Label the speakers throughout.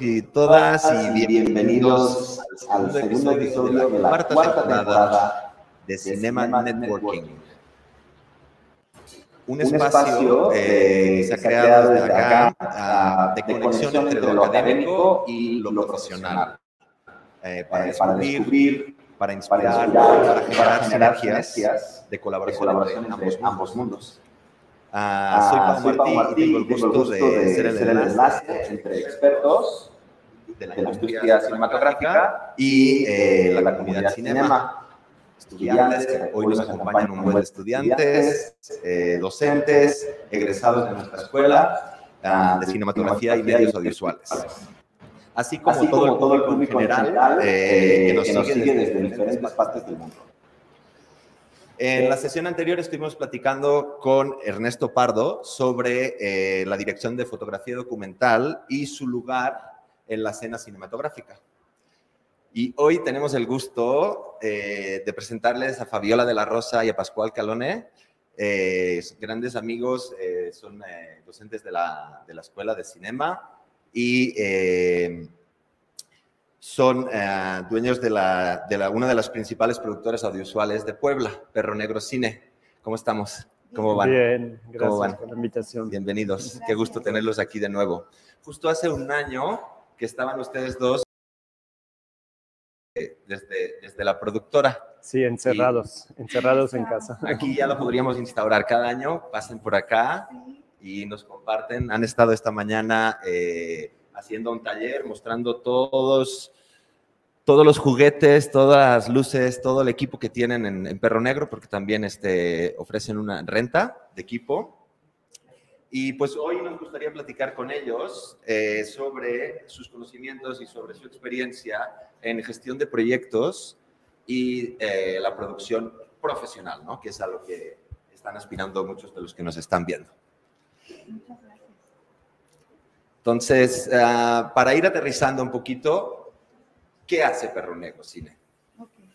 Speaker 1: y todas y bienvenidos al segundo episodio de la cuarta temporada de Cinema Networking. Un espacio que se ha creado desde acá ah, de conexión entre lo académico y lo profesional. Eh, para descubrir, para inspirar, para generar sinergias de colaboración entre ambos mundos. Uh, soy Pablo Martí, y tengo el gusto, de, ser el, enlace, entre expertos de la, industria cinematográfica y eh, la, comunidad de cinema. Estudiantes, que hoy nos acompañan un buen de estudiantes, eh, docentes, egresados de nuestra escuela uh, de cinematografía y medios audiovisuales. Así como, Así todo, todo, el público en general eh, que nos, que nos sigue desde, desde diferentes partes del mundo. En la sesión anterior estuvimos platicando con Ernesto Pardo sobre eh, la dirección de fotografía documental y su lugar en la escena cinematográfica. Y hoy tenemos el gusto eh, de presentarles a Fabiola de la Rosa y a Pascual Calone, eh, grandes amigos, son docentes de la, de la, Escuela de Cinema y son eh, dueños de, la, de la, una de las principales productoras audiovisuales de Puebla, Perro Negro Cine. ¿Cómo estamos? ¿Cómo van?
Speaker 2: Bien, gracias por la invitación.
Speaker 1: Bienvenidos, qué gusto tenerlos aquí de nuevo. Justo hace un año que estaban ustedes dos eh, desde, desde la productora.
Speaker 2: Sí, encerrados, encerrados en casa.
Speaker 1: Aquí ya lo podríamos instaurar cada año, pasen por acá y nos comparten. Han estado esta mañana... Eh, haciendo un taller, mostrando todos, todos los juguetes, todas las luces, todo el equipo que tienen en, Perro Negro, porque también este, ofrecen una renta de equipo. Y pues hoy nos gustaría platicar con ellos eh, sobre sus conocimientos y sobre su experiencia en gestión de proyectos y eh, la producción profesional, ¿no? que es a lo que están aspirando muchos de los que nos están viendo. Muchas gracias. Entonces, uh, para ir aterrizando un poquito, ¿qué hace Perro Negro Cine?
Speaker 3: Okay.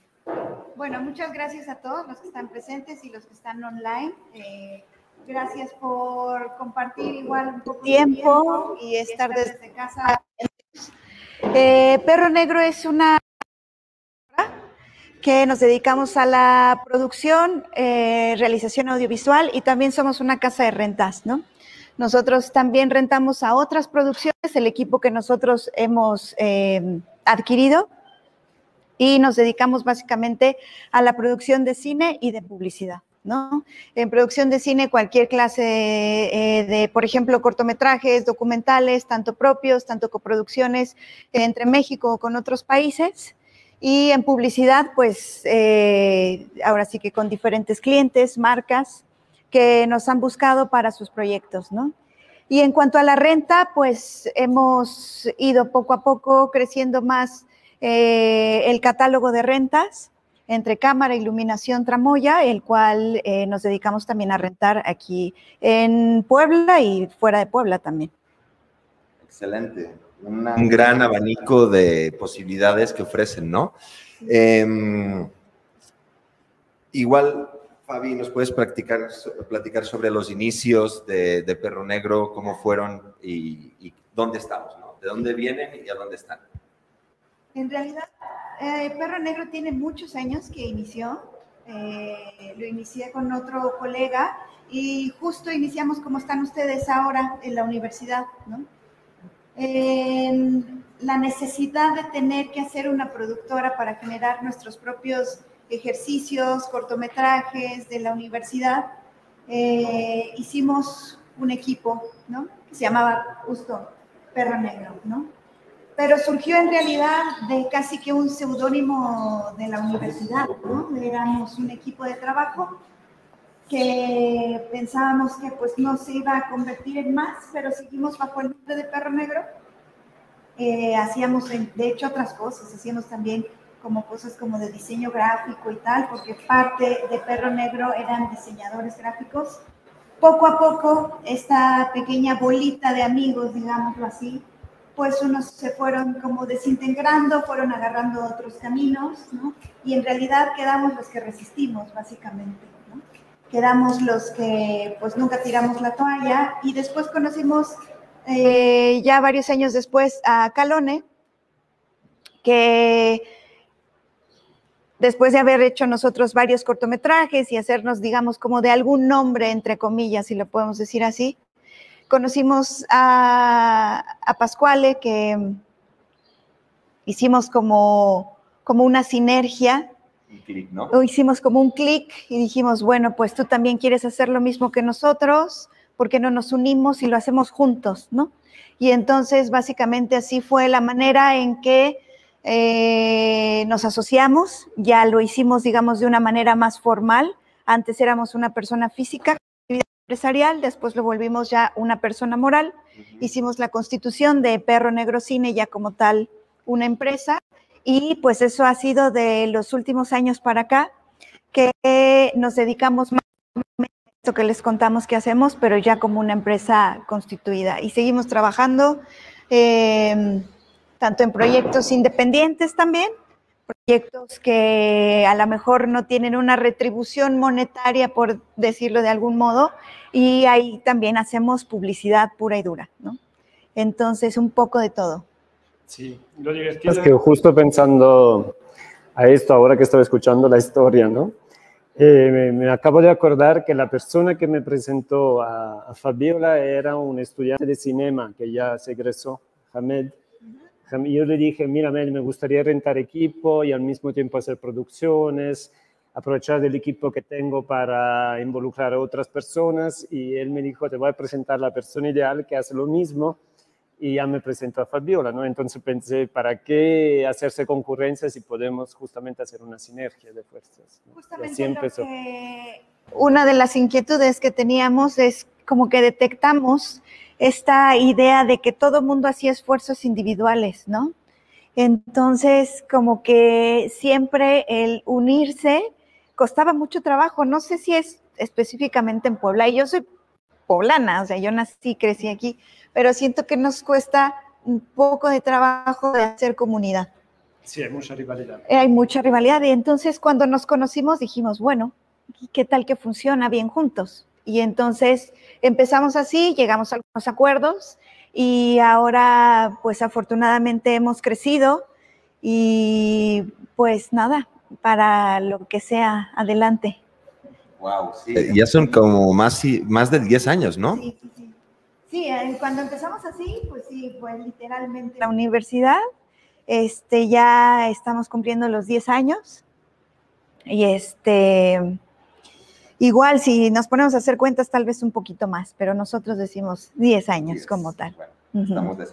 Speaker 3: Bueno, muchas gracias a todos los que están presentes y los que están online. Eh, gracias por compartir igual un poco tiempo, y estar desde, casa. Eh, Perro Negro es una que nos dedicamos a la producción, eh, realización audiovisual y también somos una casa de rentas, ¿no? Nosotros también rentamos a otras producciones el equipo que nosotros hemos eh, adquirido y nos dedicamos básicamente a la producción de cine y de publicidad. ¿No? En producción de cine, cualquier clase de, de, por ejemplo, cortometrajes, documentales, tanto propios, tanto coproducciones entre México o con otros países. Y en publicidad, pues eh, ahora sí que con diferentes clientes, marcas, que nos han buscado para sus proyectos, ¿no? Y en cuanto a la renta, pues hemos ido poco a poco creciendo más eh, el catálogo de rentas entre cámara, iluminación, tramoya, el cual eh, nos dedicamos también a rentar aquí en Puebla y fuera de Puebla también.
Speaker 1: Excelente. Un gran abanico de posibilidades que ofrecen, ¿no? Eh, igual Fabi, ¿nos puedes practicar, platicar sobre los inicios de, Perro Negro, cómo fueron y, dónde estamos, ¿no? ¿De dónde vienen y a dónde están?
Speaker 3: En realidad, eh, Perro Negro tiene muchos años que inició. Eh, lo inicié con otro colega y justo iniciamos como están ustedes ahora en la universidad, ¿no? la necesidad de tener que hacer una productora para generar nuestros propios ejercicios, cortometrajes de la universidad, eh, hicimos un equipo, ¿no? Que se llamaba justo Perro Negro, ¿no? Pero surgió en realidad de casi que un seudónimo de la universidad, ¿no? Éramos un equipo de trabajo que pensábamos que pues no se iba a convertir en más, pero seguimos bajo el nombre de Perro Negro. Eh, hacíamos, de hecho, otras cosas, hacíamos también como cosas como de diseño gráfico y tal, porque parte de Perro Negro eran diseñadores gráficos. Poco a poco, esta pequeña bolita de amigos, digámoslo así, pues unos se fueron como desintegrando, fueron agarrando otros caminos, ¿no? Y en realidad quedamos los que resistimos, básicamente. Quedamos los que pues nunca tiramos la toalla y después conocimos eh, ya varios años después a Calone, que después de haber hecho nosotros varios cortometrajes y hacernos, digamos, como de algún nombre, entre comillas, si lo podemos decir así, conocimos a, a Pascuale, que hicimos como, como una sinergia. ¿no? O hicimos como un clic y dijimos, bueno, pues tú también quieres hacer lo mismo que nosotros, ¿por qué no nos unimos y lo hacemos juntos, no? Y entonces, básicamente así fue la manera en que eh, nos asociamos, ya lo hicimos, digamos, de una manera más formal. Antes éramos una persona física, empresarial, después lo volvimos ya una persona moral. Hicimos la constitución de Perro Negro Cine ya como tal una empresa y pues eso ha sido de los últimos años para acá que nos dedicamos más a esto que les contamos que hacemos, pero ya como una empresa constituida y seguimos trabajando. Eh, tanto en proyectos independientes también, proyectos que a lo mejor no tienen una retribución monetaria, por decirlo de algún modo, y ahí también hacemos publicidad pura y dura, ¿no? Entonces, un poco de todo.
Speaker 2: Sí, lo divertido es que justo pensando a esto, ahora que estaba escuchando la historia, ¿no? Eh, me, acabo de acordar que la persona que me presentó a, a Fabiola era un estudiante de cinema que ya se egresó, Hamed, yo le dije, mira, me gustaría rentar equipo y al mismo tiempo hacer producciones, aprovechar del equipo que tengo para involucrar a otras personas. Y él me dijo, te voy a presentar la persona ideal que hace lo mismo. Y ya me presentó a Fabiola, ¿no? Entonces pensé, ¿para qué hacerse concurrencia si podemos justamente hacer una sinergia de fuerzas?
Speaker 3: Justamente una de las inquietudes que teníamos es como que detectamos esta idea de que todo mundo hacía esfuerzos individuales, ¿no? Entonces, como que siempre el unirse costaba mucho trabajo. No sé si es específicamente en Puebla, y yo soy poblana, o sea, yo nací, crecí aquí, pero siento que nos cuesta un poco de trabajo de hacer comunidad.
Speaker 2: Sí, hay mucha rivalidad.
Speaker 3: Hay mucha rivalidad y entonces cuando nos conocimos dijimos, bueno, ¿qué tal que funciona bien juntos? Y entonces empezamos así, llegamos a algunos acuerdos y ahora pues afortunadamente hemos crecido y pues nada, para lo que sea adelante.
Speaker 1: Wow, sí. Eh, ya son como más, más de 10 años, ¿no? Sí, sí,
Speaker 3: sí. Sí, eh, cuando empezamos así, pues sí, fue literalmente la universidad. Este, ya estamos cumpliendo los 10 años. Y este, Igual, si nos ponemos a hacer cuentas, tal vez un poquito más, pero nosotros decimos 10 años como tal.
Speaker 1: estamos de.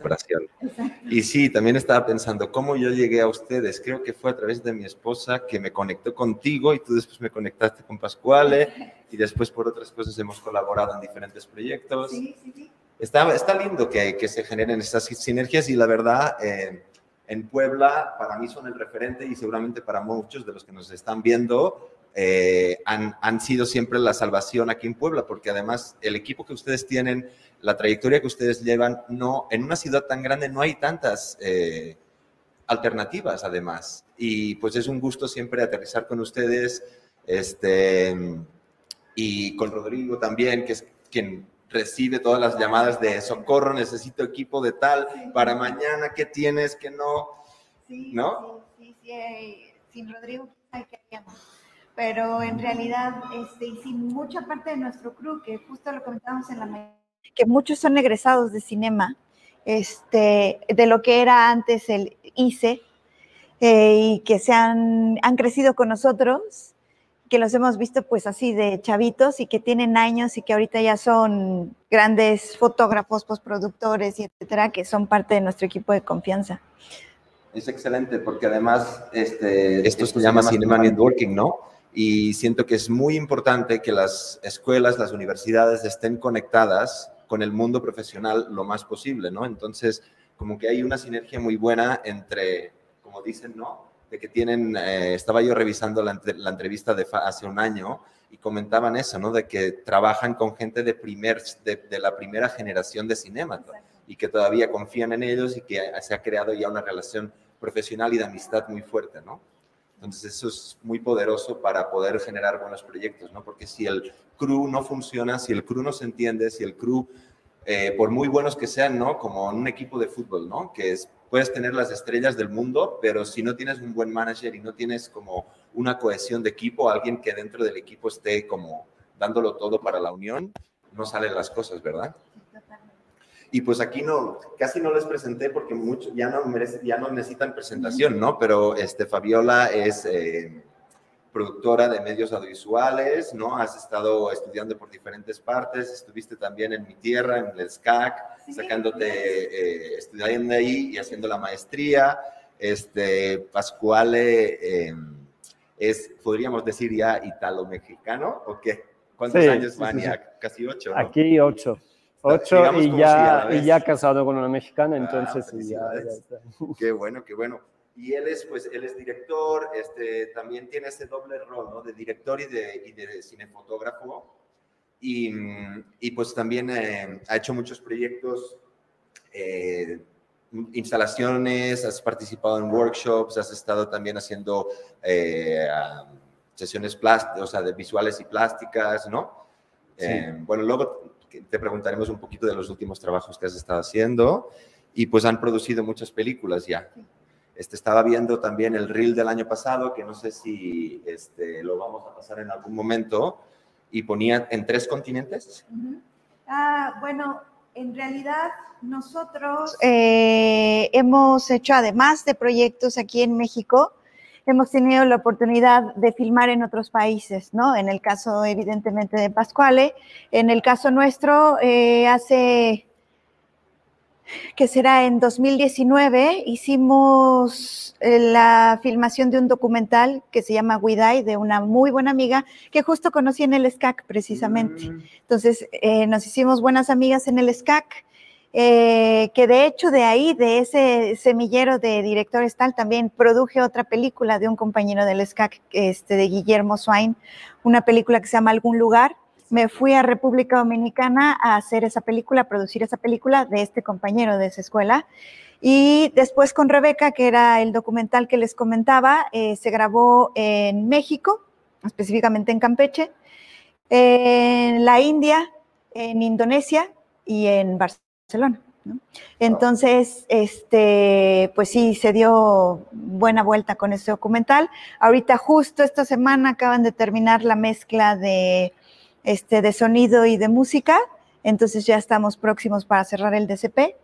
Speaker 1: Y sí, también estaba pensando cómo yo llegué a ustedes. Creo que fue a través de mi esposa que me conectó contigo y tú después me conectaste con Pascuale y después por otras cosas hemos colaborado en diferentes proyectos. Sí, sí, sí. Está, está lindo que, que se generen estas sinergias y la verdad, eh, en Puebla para mí son el referente y seguramente para muchos de los que nos están viendo eh, han, han, sido siempre la salvación aquí en Puebla, porque además el equipo que ustedes tienen, la trayectoria que ustedes llevan, no, en una ciudad tan grande no hay tantas eh, alternativas además. Y pues es un gusto siempre aterrizar con ustedes, este, y con Rodrigo también, que es quien recibe todas las llamadas de socorro, necesito equipo de tal, para mañana, ¿qué tienes? que no? ¿No?
Speaker 3: Sí, sí, sí, sin Rodrigo, ¿qué haríamos? Pero en realidad, este, y sin mucha parte de nuestro crew, que justo lo comentábamos en la mañana, que muchos son egresados de cinema, este, de lo que era antes el ICE, eh, y que se han, han crecido con nosotros, que los hemos visto pues así de chavitos y que tienen años y que ahorita ya son grandes fotógrafos, postproductores y etcétera, que son parte de nuestro equipo de confianza.
Speaker 1: Es excelente porque además este, esto se llama Cinema Networking, ¿no? Y siento que es muy importante que las escuelas, las universidades estén conectadas con el mundo profesional lo más posible, ¿no? Entonces, como que hay una sinergia muy buena entre, como dicen, ¿no? De que tienen, eh, estaba yo revisando la, entrevista de hace un año y comentaban eso, ¿no? De que trabajan con gente de, primer, de, la primera generación de cinema y que todavía confían en ellos y que se ha creado ya una relación profesional y de amistad muy fuerte, ¿no? Entonces eso es muy poderoso para poder generar buenos proyectos, ¿no? Porque si el crew no funciona, si el crew no se entiende, si el crew eh, por muy buenos que sean, ¿no? Como un equipo de fútbol, ¿no? Que es, puedes tener las estrellas del mundo, pero si no tienes un buen manager y no tienes como una cohesión de equipo, alguien que dentro del equipo esté como dándolo todo para la unión, no salen las cosas, ¿verdad? Y pues aquí no, casi no les presenté porque mucho, ya, no merece, ya no necesitan presentación, ¿no? Pero este, Fabiola es eh, productora de medios audiovisuales, ¿no? Has estado estudiando por diferentes partes, estuviste también en mi tierra, en el SCAC, sacándote, eh, estudiando ahí y haciendo la maestría. Este, Pascuale em, es, podríamos decir ya, italo-mexicano, ¿o qué? ¿Cuántos años van ya? Casi ocho, ¿no?
Speaker 2: Aquí ocho. Ocho y ya, y ya casado con una mexicana, ah, entonces ya,
Speaker 1: Qué bueno, qué bueno. Y él es, pues, él es director, este, también tiene ese doble rol, ¿no? De director y de, y de cinefotógrafo. Y, y, pues también eh, ha hecho muchos proyectos, eh, instalaciones, has participado en workshops, has estado también haciendo eh, sesiones plásticas, o sea, de visuales y plásticas, ¿no? bueno, luego te preguntaremos un poquito de los últimos trabajos que has estado haciendo y pues han producido muchas películas ya. Este, estaba viendo también el reel del año pasado, que no sé si este, lo vamos a pasar en algún momento, y ponía en tres continentes.
Speaker 3: ah, bueno, en realidad nosotros eh, hemos hecho, además de proyectos aquí en México, hemos tenido la oportunidad de filmar en otros países, ¿no? En el caso, evidentemente, de Pascuale. En el caso nuestro, eh, hace, que será en 2019, hicimos eh, la filmación de un documental que se llama Guiday, de una muy buena amiga que justo conocí en el SCAC, precisamente. Mm. Entonces, eh, nos hicimos buenas amigas en el SCAC eh, que de hecho de ahí, de ese semillero de directores tal, también produje otra película de un compañero del SCAC, este, de Guillermo Swain, una película que se llama Algún Lugar. Me fui a República Dominicana a hacer esa película, a producir esa película de este compañero de esa escuela. Y después con Rebeca, que era el documental que les comentaba, eh, se grabó en México, específicamente en Campeche, en la India, en Indonesia y en Barcelona. Barcelona. Entonces, este, pues sí, se dio buena vuelta con este documental. Ahorita, justo esta semana, acaban de terminar la mezcla de, este, de sonido y de música. Entonces ya estamos próximos para cerrar el DCP.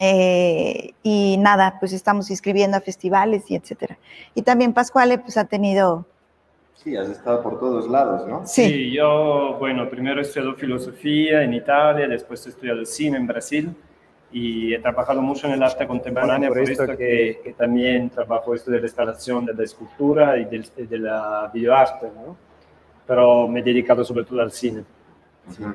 Speaker 3: Eh, y nada, pues estamos inscribiendo a festivales y etcétera. Y también Pascuale, pues ha tenido
Speaker 1: Sí, has estado por todos lados, ¿no?
Speaker 2: Sí. yo, bueno, primero he estudiado filosofía en Italia, después he estudiado cine en Brasil y he trabajado mucho en el arte contemporáneo, por, esto que, que, también trabajo esto de la instalación, de la escultura y de, la videoarte, ¿no? Pero me he dedicado sobre todo al cine,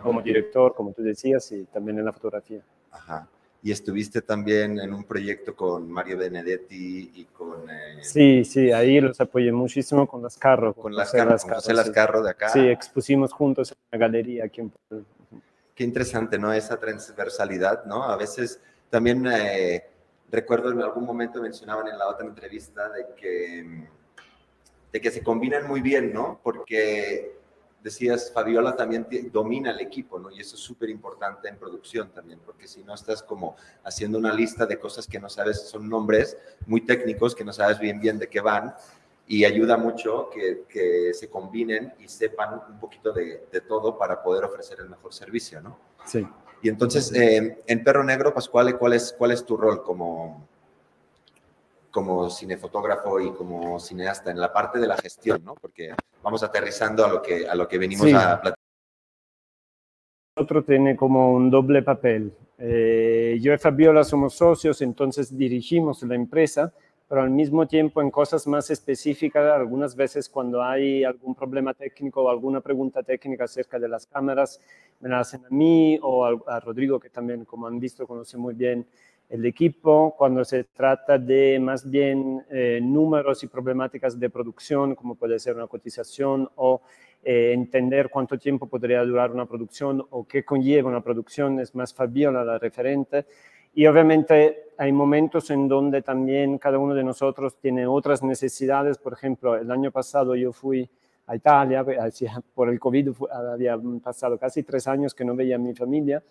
Speaker 2: como director, como tú decías, y también en la fotografía.
Speaker 1: Ajá y estuviste también en un proyecto con Mario Benedetti y con... Eh,
Speaker 2: sí, sí, ahí los apoyé muchísimo con las Carro.
Speaker 1: Con, las Carro, José las Carro de acá.
Speaker 2: Sí, expusimos juntos en la galería aquí en
Speaker 1: Qué interesante, ¿no? Esa transversalidad, ¿no? A veces también eh, recuerdo en algún momento mencionaban en la otra entrevista de que, de que se combinan muy bien, ¿no? Porque decías, Fabiola también domina el equipo, ¿no? Y eso es súper importante en producción también, porque si no estás como haciendo una lista de cosas que no sabes, son nombres muy técnicos que no sabes bien bien de qué van, y ayuda mucho que, que se combinen y sepan un poquito de, de, todo para poder ofrecer el mejor servicio, ¿no?
Speaker 2: Sí.
Speaker 1: Y entonces, eh, en Perro Negro, Pascual, ¿cuál es, cuál es tu rol como, como cinefotógrafo y como cineasta en la parte de la gestión, ¿no? Porque vamos aterrizando a lo que, a lo que venimos a platicar.
Speaker 2: Otro tiene como un doble papel. Eh, yo y Fabiola somos socios, entonces dirigimos la empresa, pero al mismo tiempo en cosas más específicas, algunas veces cuando hay algún problema técnico o alguna pregunta técnica acerca de las cámaras, me la hacen a mí o a Rodrigo, que también, como han visto, conoce muy bien el equipo cuando se trata de más bien eh, números y problemáticas de producción, como puede ser una cotización o eh, entender cuánto tiempo podría durar una producción o qué conlleva una producción, es más Fabiola la referente. Y obviamente hay momentos en donde también cada uno de nosotros tiene otras necesidades. Por ejemplo, el año pasado yo fui a Italia, por el COVID había pasado casi tres años que no veía a mi familia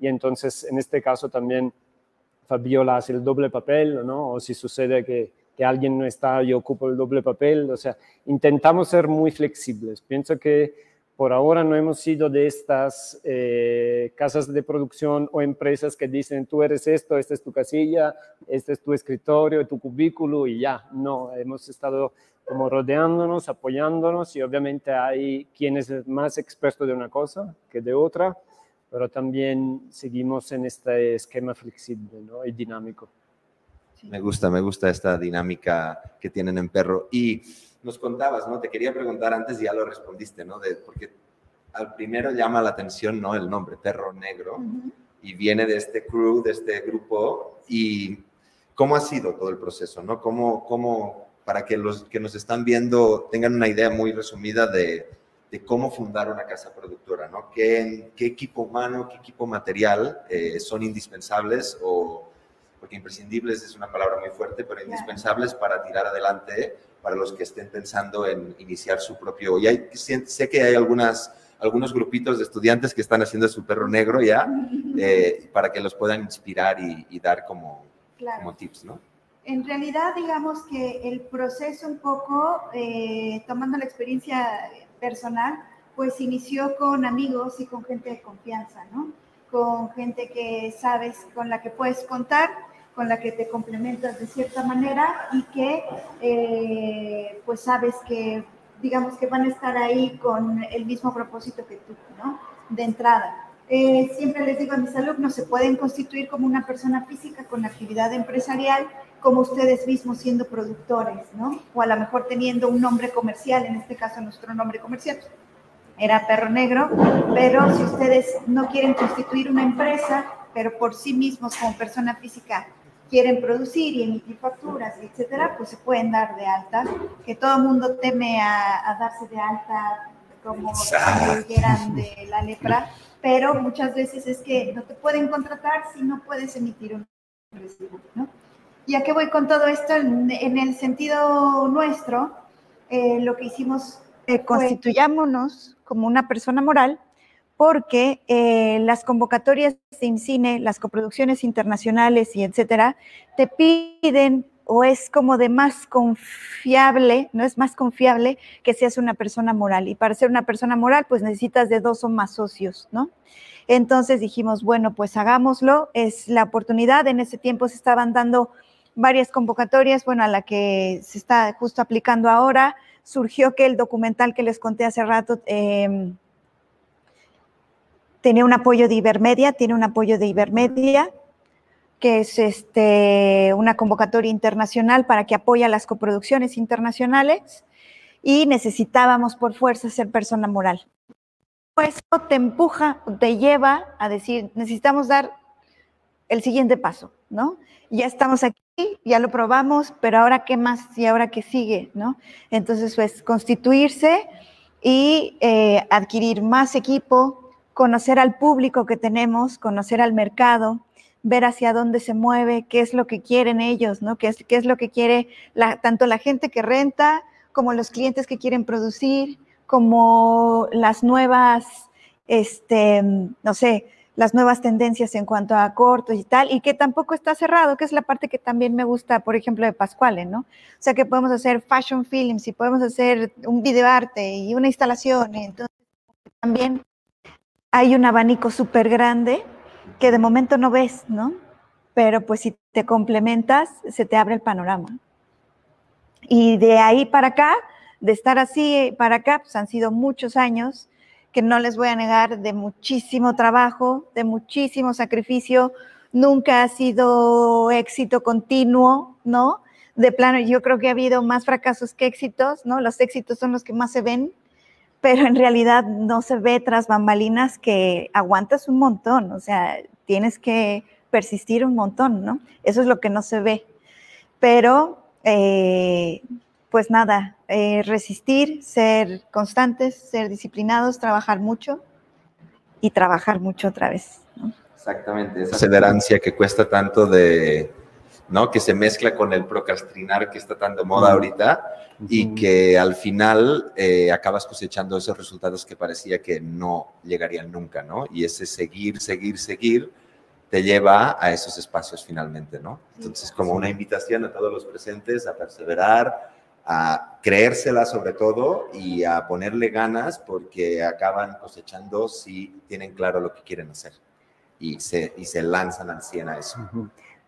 Speaker 2: y entonces en este caso también Fabiola hace el doble papel, ¿no? O si sucede que, que alguien no está, yo ocupo el doble papel, o sea, intentamos ser muy flexibles. Pienso que por ahora no hemos sido de estas eh, casas de producción o empresas que dicen tú eres esto, esta es tu casilla, este es tu escritorio, tu cubículo y ya. No, hemos estado como rodeándonos, apoyándonos y obviamente hay quien es más experto de una cosa que de otra, pero también seguimos en este esquema flexible ¿no? y dinámico.
Speaker 1: Me gusta, me gusta esta dinámica que tienen en Perro. Y nos contabas, ¿no? Te quería preguntar antes y ya lo respondiste, ¿no? De, porque al primero llama la atención, ¿no? El nombre, Perro Negro, y viene de este crew, de este grupo, y ¿cómo ha sido todo el proceso, ¿no? ¿Cómo, cómo para que los que nos están viendo tengan una idea muy resumida de, de cómo fundar una casa productora, ¿no? ¿Qué, qué equipo humano, qué equipo material eh, son indispensables o porque imprescindibles es una palabra muy fuerte, pero indispensables para tirar adelante para los que estén pensando en iniciar su propio. Y hay, sé que hay algunas, algunos grupitos de estudiantes que están haciendo su perro negro ya, eh, para que los puedan inspirar y, dar como, como tips, ¿no?
Speaker 3: En realidad, digamos que el proceso un poco, eh, tomando la experiencia personal, pues inició con amigos y con gente de confianza, ¿no? Con gente que sabes, con la que puedes contar con la que te complementas de cierta manera y que eh, pues sabes que digamos que van a estar ahí con el mismo propósito que tú, ¿no? De entrada. Eh, siempre les digo a mis alumnos, se pueden constituir como una persona física con actividad empresarial, como ustedes mismos siendo productores, ¿no? O a lo mejor teniendo un nombre comercial, en este caso nuestro nombre comercial era Perro Negro, pero si ustedes no quieren constituir una empresa, pero por sí mismos como persona física quieren producir y emitir facturas, etcétera, pues se pueden dar de alta, que todo el mundo teme a, darse de alta como si huyeran de la lepra, pero muchas veces es que no te pueden contratar si no puedes emitir un recibo, ¿no? ¿Y a qué voy con todo esto? En, el sentido nuestro, eh, lo que hicimos... Eh, constituyámonos como una persona moral porque eh, las convocatorias de IMCINE, las coproducciones internacionales y etcétera, te piden o es como de más confiable, no es más confiable que seas una persona moral. Y para ser una persona moral, pues necesitas de dos o más socios, ¿no? Entonces dijimos, bueno, pues hagámoslo, es la oportunidad. En ese tiempo se estaban dando varias convocatorias, bueno, a la que se está justo aplicando ahora. Surgió que el documental que les conté hace rato, eh, tiene un apoyo de Ibermedia, tiene un apoyo de Ibermedia, que es este, una convocatoria internacional para que apoye a las coproducciones internacionales y necesitábamos por fuerza ser persona moral. Pues te empuja, te lleva a decir, necesitamos dar el siguiente paso, ¿no? Ya estamos aquí, ya lo probamos, pero ahora qué más y ahora qué sigue, ¿no? Entonces, pues constituirse y eh, adquirir más equipo, conocer al público que tenemos, conocer al mercado, ver hacia dónde se mueve, qué es lo que quieren ellos, ¿no? Qué es, qué es lo que quiere tanto la gente que renta como los clientes que quieren producir, como las nuevas, este, no sé, las nuevas tendencias en cuanto a cortos y tal, y que tampoco está cerrado, que es la parte que también me gusta, por ejemplo, de Pascuale, ¿no? O sea, que podemos hacer fashion films y podemos hacer un videoarte y una instalación, entonces también hay un abanico súper grande que de momento no ves, ¿no? Pero pues si te complementas, se te abre el panorama. Y de ahí para acá, de estar así para acá, pues han sido muchos años que no les voy a negar de muchísimo trabajo, de muchísimo sacrificio. Nunca ha sido éxito continuo, ¿no? De plano, yo creo que ha habido más fracasos que éxitos, ¿no? Los éxitos son los que más se ven pero en realidad no se ve tras bambalinas que aguantas un montón, o sea, tienes que persistir un montón, ¿no? Eso es lo que no se ve. Pero, eh, pues nada, eh, resistir, ser constantes, ser disciplinados, trabajar mucho y trabajar mucho otra vez.
Speaker 1: Exactamente, esa perseverancia que cuesta tanto de, ¿no? Que se mezcla con el procrastinar que está tan de moda ahorita y que al final eh, acabas cosechando esos resultados que parecía que no llegarían nunca, ¿no? Y ese seguir, seguir, seguir te lleva a esos espacios finalmente, ¿no? Entonces, como una invitación a todos los presentes a perseverar, a creérsela sobre todo y a ponerle ganas porque acaban cosechando si tienen claro lo que quieren hacer y se, y se lanzan al 100 a eso.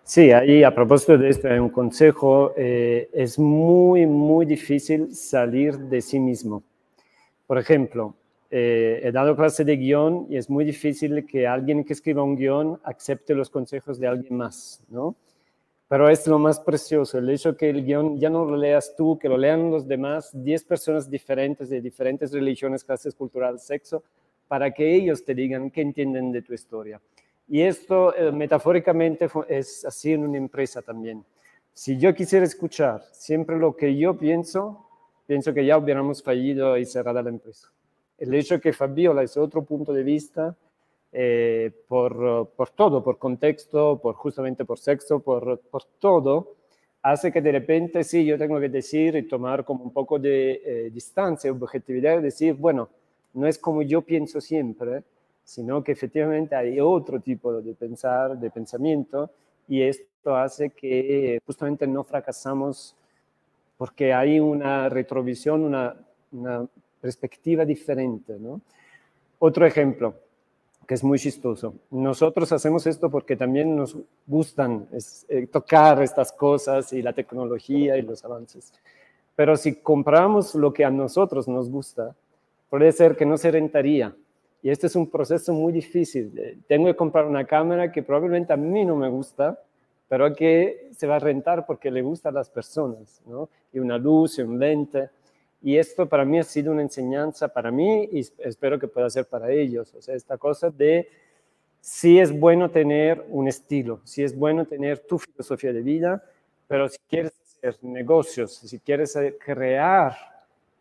Speaker 2: Sí, ahí a propósito de esto, un consejo, eh, es muy, muy difícil salir de sí mismo. Por ejemplo, eh, he dado clase de guion y es muy difícil que alguien que escriba un guion acepte los consejos de alguien más, ¿no? Pero es lo más precioso, el hecho que el guion ya no lo leas tú, que lo lean los demás, 10 personas diferentes de diferentes religiones, clases culturales, sexo, para que ellos te digan qué entienden de tu historia. Y esto eh, metafóricamente es así en una empresa también. Si yo quisiera escuchar siempre lo que yo pienso, pienso que ya hubiéramos fallido y cerrado la empresa. El hecho que Fabiola es otro punto de vista, eh, por, por, todo, por contexto, por justamente por sexo, por, por, todo, hace que de repente sí, yo tengo que decir y tomar como un poco de eh, distancia, objetividad, y decir, bueno, no es como yo pienso siempre, sino que efectivamente hay otro tipo de pensar, de pensamiento, y esto hace que justamente no fracasamos porque hay una retrovisión, una, una perspectiva diferente. ¿no? Otro ejemplo, que es muy chistoso. Nosotros hacemos esto porque también nos gustan eh, tocar estas cosas y la tecnología y los avances. Pero si compramos lo que a nosotros nos gusta, puede ser que no se rentaría y este es un proceso muy difícil. Tengo que comprar una cámara que probablemente a mí no me gusta, pero que se va a rentar porque le gusta a las personas, ¿no? Y una luz y un lente. Y esto para mí ha sido una enseñanza para mí y espero que pueda ser para ellos. O sea, esta cosa de si es bueno tener un estilo, si es bueno tener tu filosofía de vida, pero si quieres hacer negocios, si quieres crear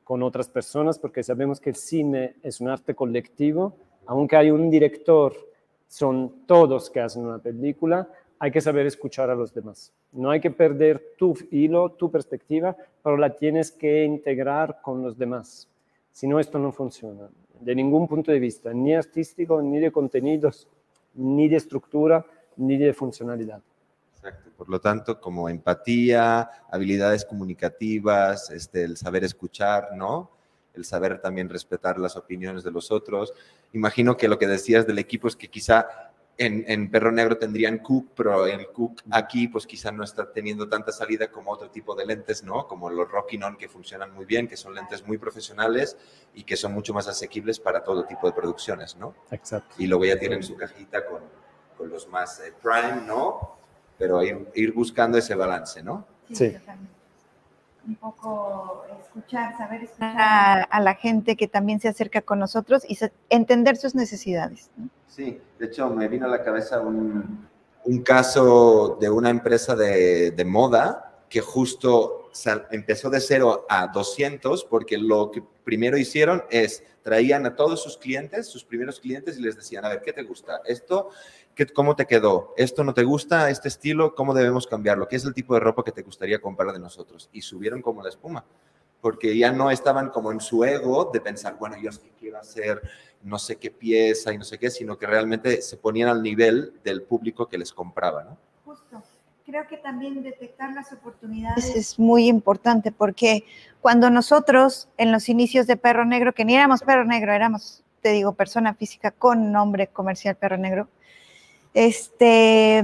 Speaker 2: con otras personas, porque sabemos que el cine es un arte colectivo, aunque hay un director, son todos que hacen una película, hay que saber escuchar a los demás. No hay que perder tu hilo, tu perspectiva, pero la tienes que integrar con los demás. Si no, esto no funciona, de ningún punto de vista, ni artístico, ni de contenidos, ni de estructura, ni de funcionalidad.
Speaker 1: Por lo tanto, como empatía, habilidades comunicativas, este, el saber escuchar, ¿no? El saber también respetar las opiniones de los otros. Imagino que lo que decías del equipo es que quizá en, Perro Negro tendrían Cook, pero el Cook aquí pues quizá no está teniendo tanta salida como otro tipo de lentes, ¿no? Como los Rockinon que funcionan muy bien, que son lentes muy profesionales y que son mucho más asequibles para todo tipo de producciones, ¿no?
Speaker 2: Exacto.
Speaker 1: Y luego ya tienen su cajita con, con los más eh, Prime, ¿no? pero ir, buscando ese balance, ¿no?
Speaker 3: Sí. Un poco escuchar, saber escuchar a, la gente que también se acerca con nosotros y entender sus necesidades.
Speaker 1: Sí, de hecho me vino a la cabeza un, caso de una empresa de, de moda que justo empezó de cero a 200 porque lo que primero hicieron es traían a todos sus clientes, sus primeros clientes y les decían, a ver, ¿qué te gusta? Esto ¿Cómo te quedó? ¿Esto no te gusta? ¿Este estilo? ¿Cómo debemos cambiarlo? ¿Qué es el tipo de ropa que te gustaría comprar de nosotros? Y subieron como la espuma, porque ya no estaban como en su ego de pensar, bueno, yo es que quiero hacer no sé qué pieza y no sé qué, sino que realmente se ponían al nivel del público que les compraba, ¿no?
Speaker 3: Justo. Creo que también detectar las oportunidades es muy importante porque cuando nosotros en los inicios de Perro Negro, que ni éramos Perro Negro, éramos, te digo, persona física con nombre comercial Perro Negro, este,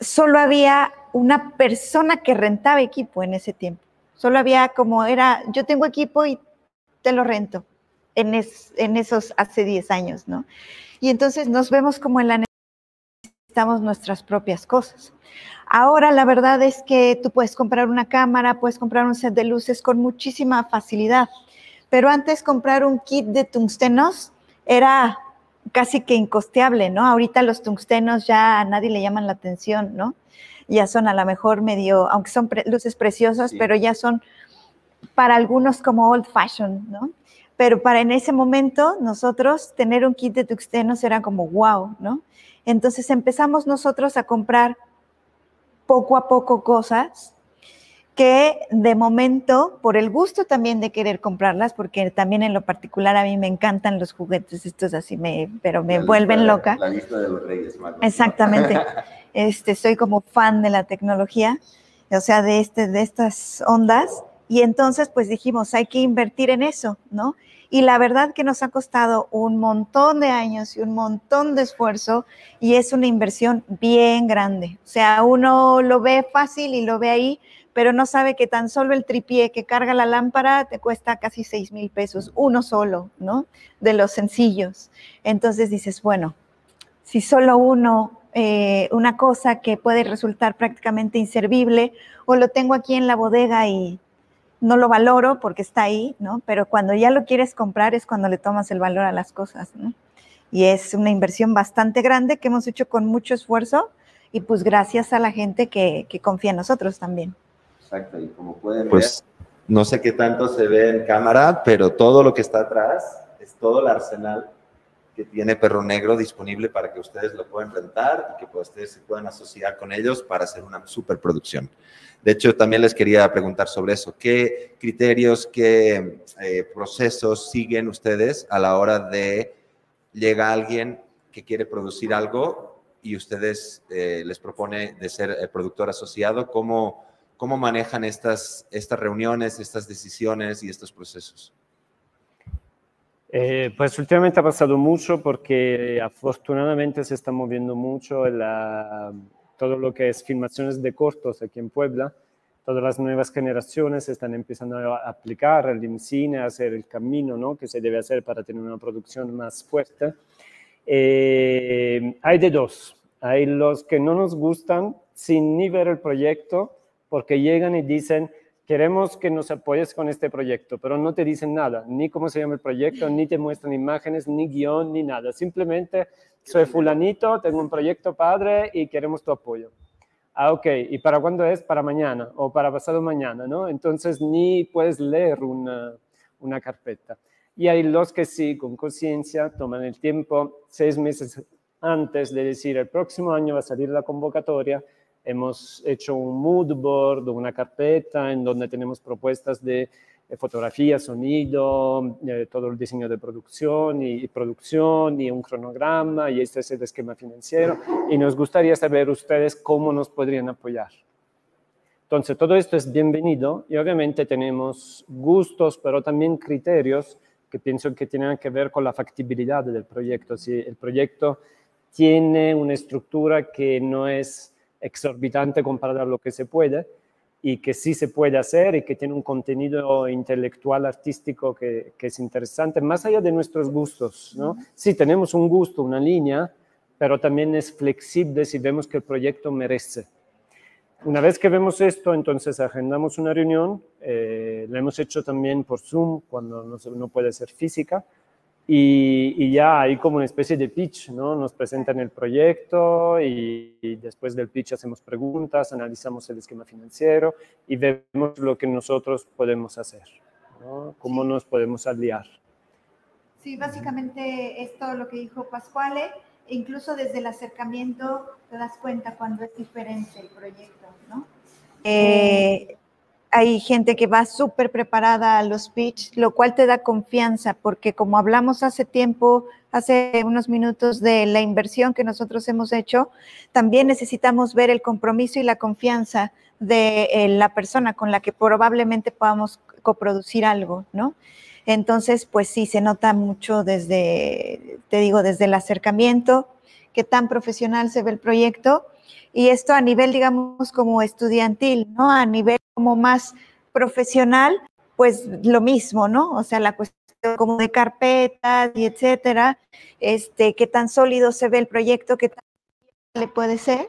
Speaker 3: solo había una persona que rentaba equipo en ese tiempo. Solo había como era, yo tengo equipo y te lo rento en, en esos hace 10 años, ¿no? Y entonces nos vemos como en la necesitamos nuestras propias cosas. Ahora la verdad es que tú puedes comprar una cámara, puedes comprar un set de luces con muchísima facilidad, pero antes comprar un kit de tungstenos era casi que incosteable, ¿no? Ahorita los tungstenos ya a nadie le llaman la atención, ¿no? Ya son a lo mejor medio, aunque son luces preciosas, pero ya son para algunos como old fashion, ¿no? Pero para en ese momento nosotros tener un kit de tungstenos era como wow, ¿no? Entonces empezamos nosotros a comprar poco a poco cosas que de momento, por el gusto también de querer comprarlas, porque también en lo particular a mí me encantan los juguetes, estos así me, pero me vuelven loca.
Speaker 1: La lista de los reyes,
Speaker 3: Exactamente. este, soy como fan de la tecnología, o sea, de, este, de estas ondas, y entonces pues dijimos, hay que invertir en eso, ¿no? Y la verdad que nos ha costado un montón de años y un montón de esfuerzo y es una inversión bien grande. O sea, uno lo ve fácil y lo ve ahí, pero no sabe que tan solo el tripié que carga la lámpara te cuesta casi 6 mil pesos, uno solo, ¿no? De los sencillos. Entonces dices, bueno, si solo uno, eh, una cosa que puede resultar prácticamente inservible, o lo tengo aquí en la bodega y no lo valoro porque está ahí, ¿no? Pero cuando ya lo quieres comprar es cuando le tomas el valor a las cosas, ¿no? Y es una inversión bastante grande que hemos hecho con mucho esfuerzo y pues gracias a la gente que, que confía en nosotros también.
Speaker 1: Exacto, y como pueden pues, ver, no sé qué tanto se ve en cámara, pero todo lo que está atrás es todo el arsenal que tiene Perro Negro disponible para que ustedes lo puedan rentar y que ustedes se puedan asociar con ellos para hacer una superproducción. De hecho, también les quería preguntar sobre eso. ¿Qué criterios, qué eh, procesos siguen ustedes a la hora de llega alguien que quiere producir algo y ustedes eh, les propone de ser el productor asociado? ¿Cómo, ¿Cómo manejan estas, estas reuniones, estas decisiones y estos procesos?
Speaker 2: Eh, pues últimamente ha pasado mucho porque afortunadamente se está moviendo mucho todo lo que es filmaciones de cortos aquí en Puebla. Todas las nuevas generaciones están empezando a aplicar el cine, a hacer el camino ¿no? que se debe hacer para tener una producción más fuerte. Eh, hay de dos. Hay los que no nos gustan sin ni ver el proyecto porque llegan y dicen, queremos que nos apoyes con este proyecto, pero no te dicen nada, ni cómo se llama el proyecto, ni te muestran imágenes, ni guion, ni nada. Simplemente, soy fulanito, tengo un proyecto padre y queremos tu apoyo. Ah, ok, ¿y para cuándo es? Para mañana o para pasado mañana, ¿no? Entonces ni puedes leer una, una carpeta. Y hay los que sí, con conciencia, toman el tiempo seis meses antes de decir el próximo año va a salir la convocatoria Hemos hecho un mood board, una carpeta en donde tenemos propuestas de eh, fotografía, sonido, eh, todo el diseño de producción y, producción y un cronograma y este es el esquema financiero y nos gustaría saber ustedes cómo nos podrían apoyar. Entonces, todo esto es bienvenido y obviamente tenemos gustos, pero también criterios que pienso que tienen que ver con la factibilidad del proyecto. Si el proyecto tiene una estructura que no es exorbitante comparado a lo que se puede y que sí se puede hacer y que tiene un contenido intelectual, artístico que, es interesante, más allá de nuestros gustos. ¿no? Sí, tenemos un gusto, una línea, pero también es flexible si vemos que el proyecto merece. Una vez que vemos esto, entonces agendamos una reunión, eh, la hemos hecho también por Zoom cuando no, no puede ser física, y, ya hay como una especie de pitch, ¿no? Nos presentan el proyecto y, después del pitch hacemos preguntas, analizamos el esquema financiero y vemos lo que nosotros podemos hacer, ¿no? Cómo nos podemos aliar.
Speaker 3: Sí, básicamente es todo lo que dijo Pascuale. Incluso desde el acercamiento te das cuenta cuando es diferente el proyecto, ¿no? Eh, hay gente que va súper preparada a los pitch, lo cual te da confianza, porque como hablamos hace tiempo, hace unos minutos de la inversión que nosotros hemos hecho, también necesitamos ver el compromiso y la confianza de eh, la persona con la que probablemente podamos coproducir algo, ¿no? Entonces, pues sí, se nota mucho desde, te digo, desde el acercamiento, qué tan profesional se ve el proyecto y esto a nivel, digamos, como estudiantil, ¿no? A nivel como más profesional, pues lo mismo, ¿no? O sea, la cuestión como de carpetas y etcétera, este, qué tan sólido se ve el proyecto, qué tan le puede ser.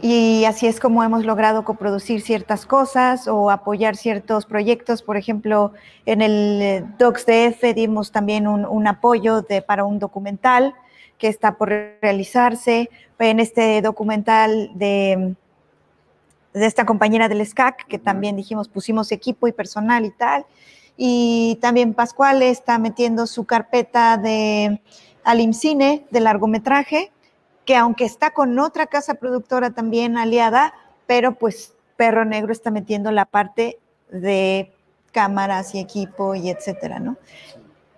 Speaker 3: Y así es como hemos logrado coproducir ciertas cosas o apoyar ciertos proyectos. Por ejemplo, en el eh, DocsDF dimos también un, apoyo para un documental que está por realizarse, en este documental de, de esta compañera del SCAC, que también dijimos, pusimos equipo y personal y tal. Y también Pascual está metiendo su carpeta de Alimcine, de largometraje, que aunque está con otra casa productora también aliada, pero pues Perro Negro está metiendo la parte de cámaras y equipo y etcétera, ¿no?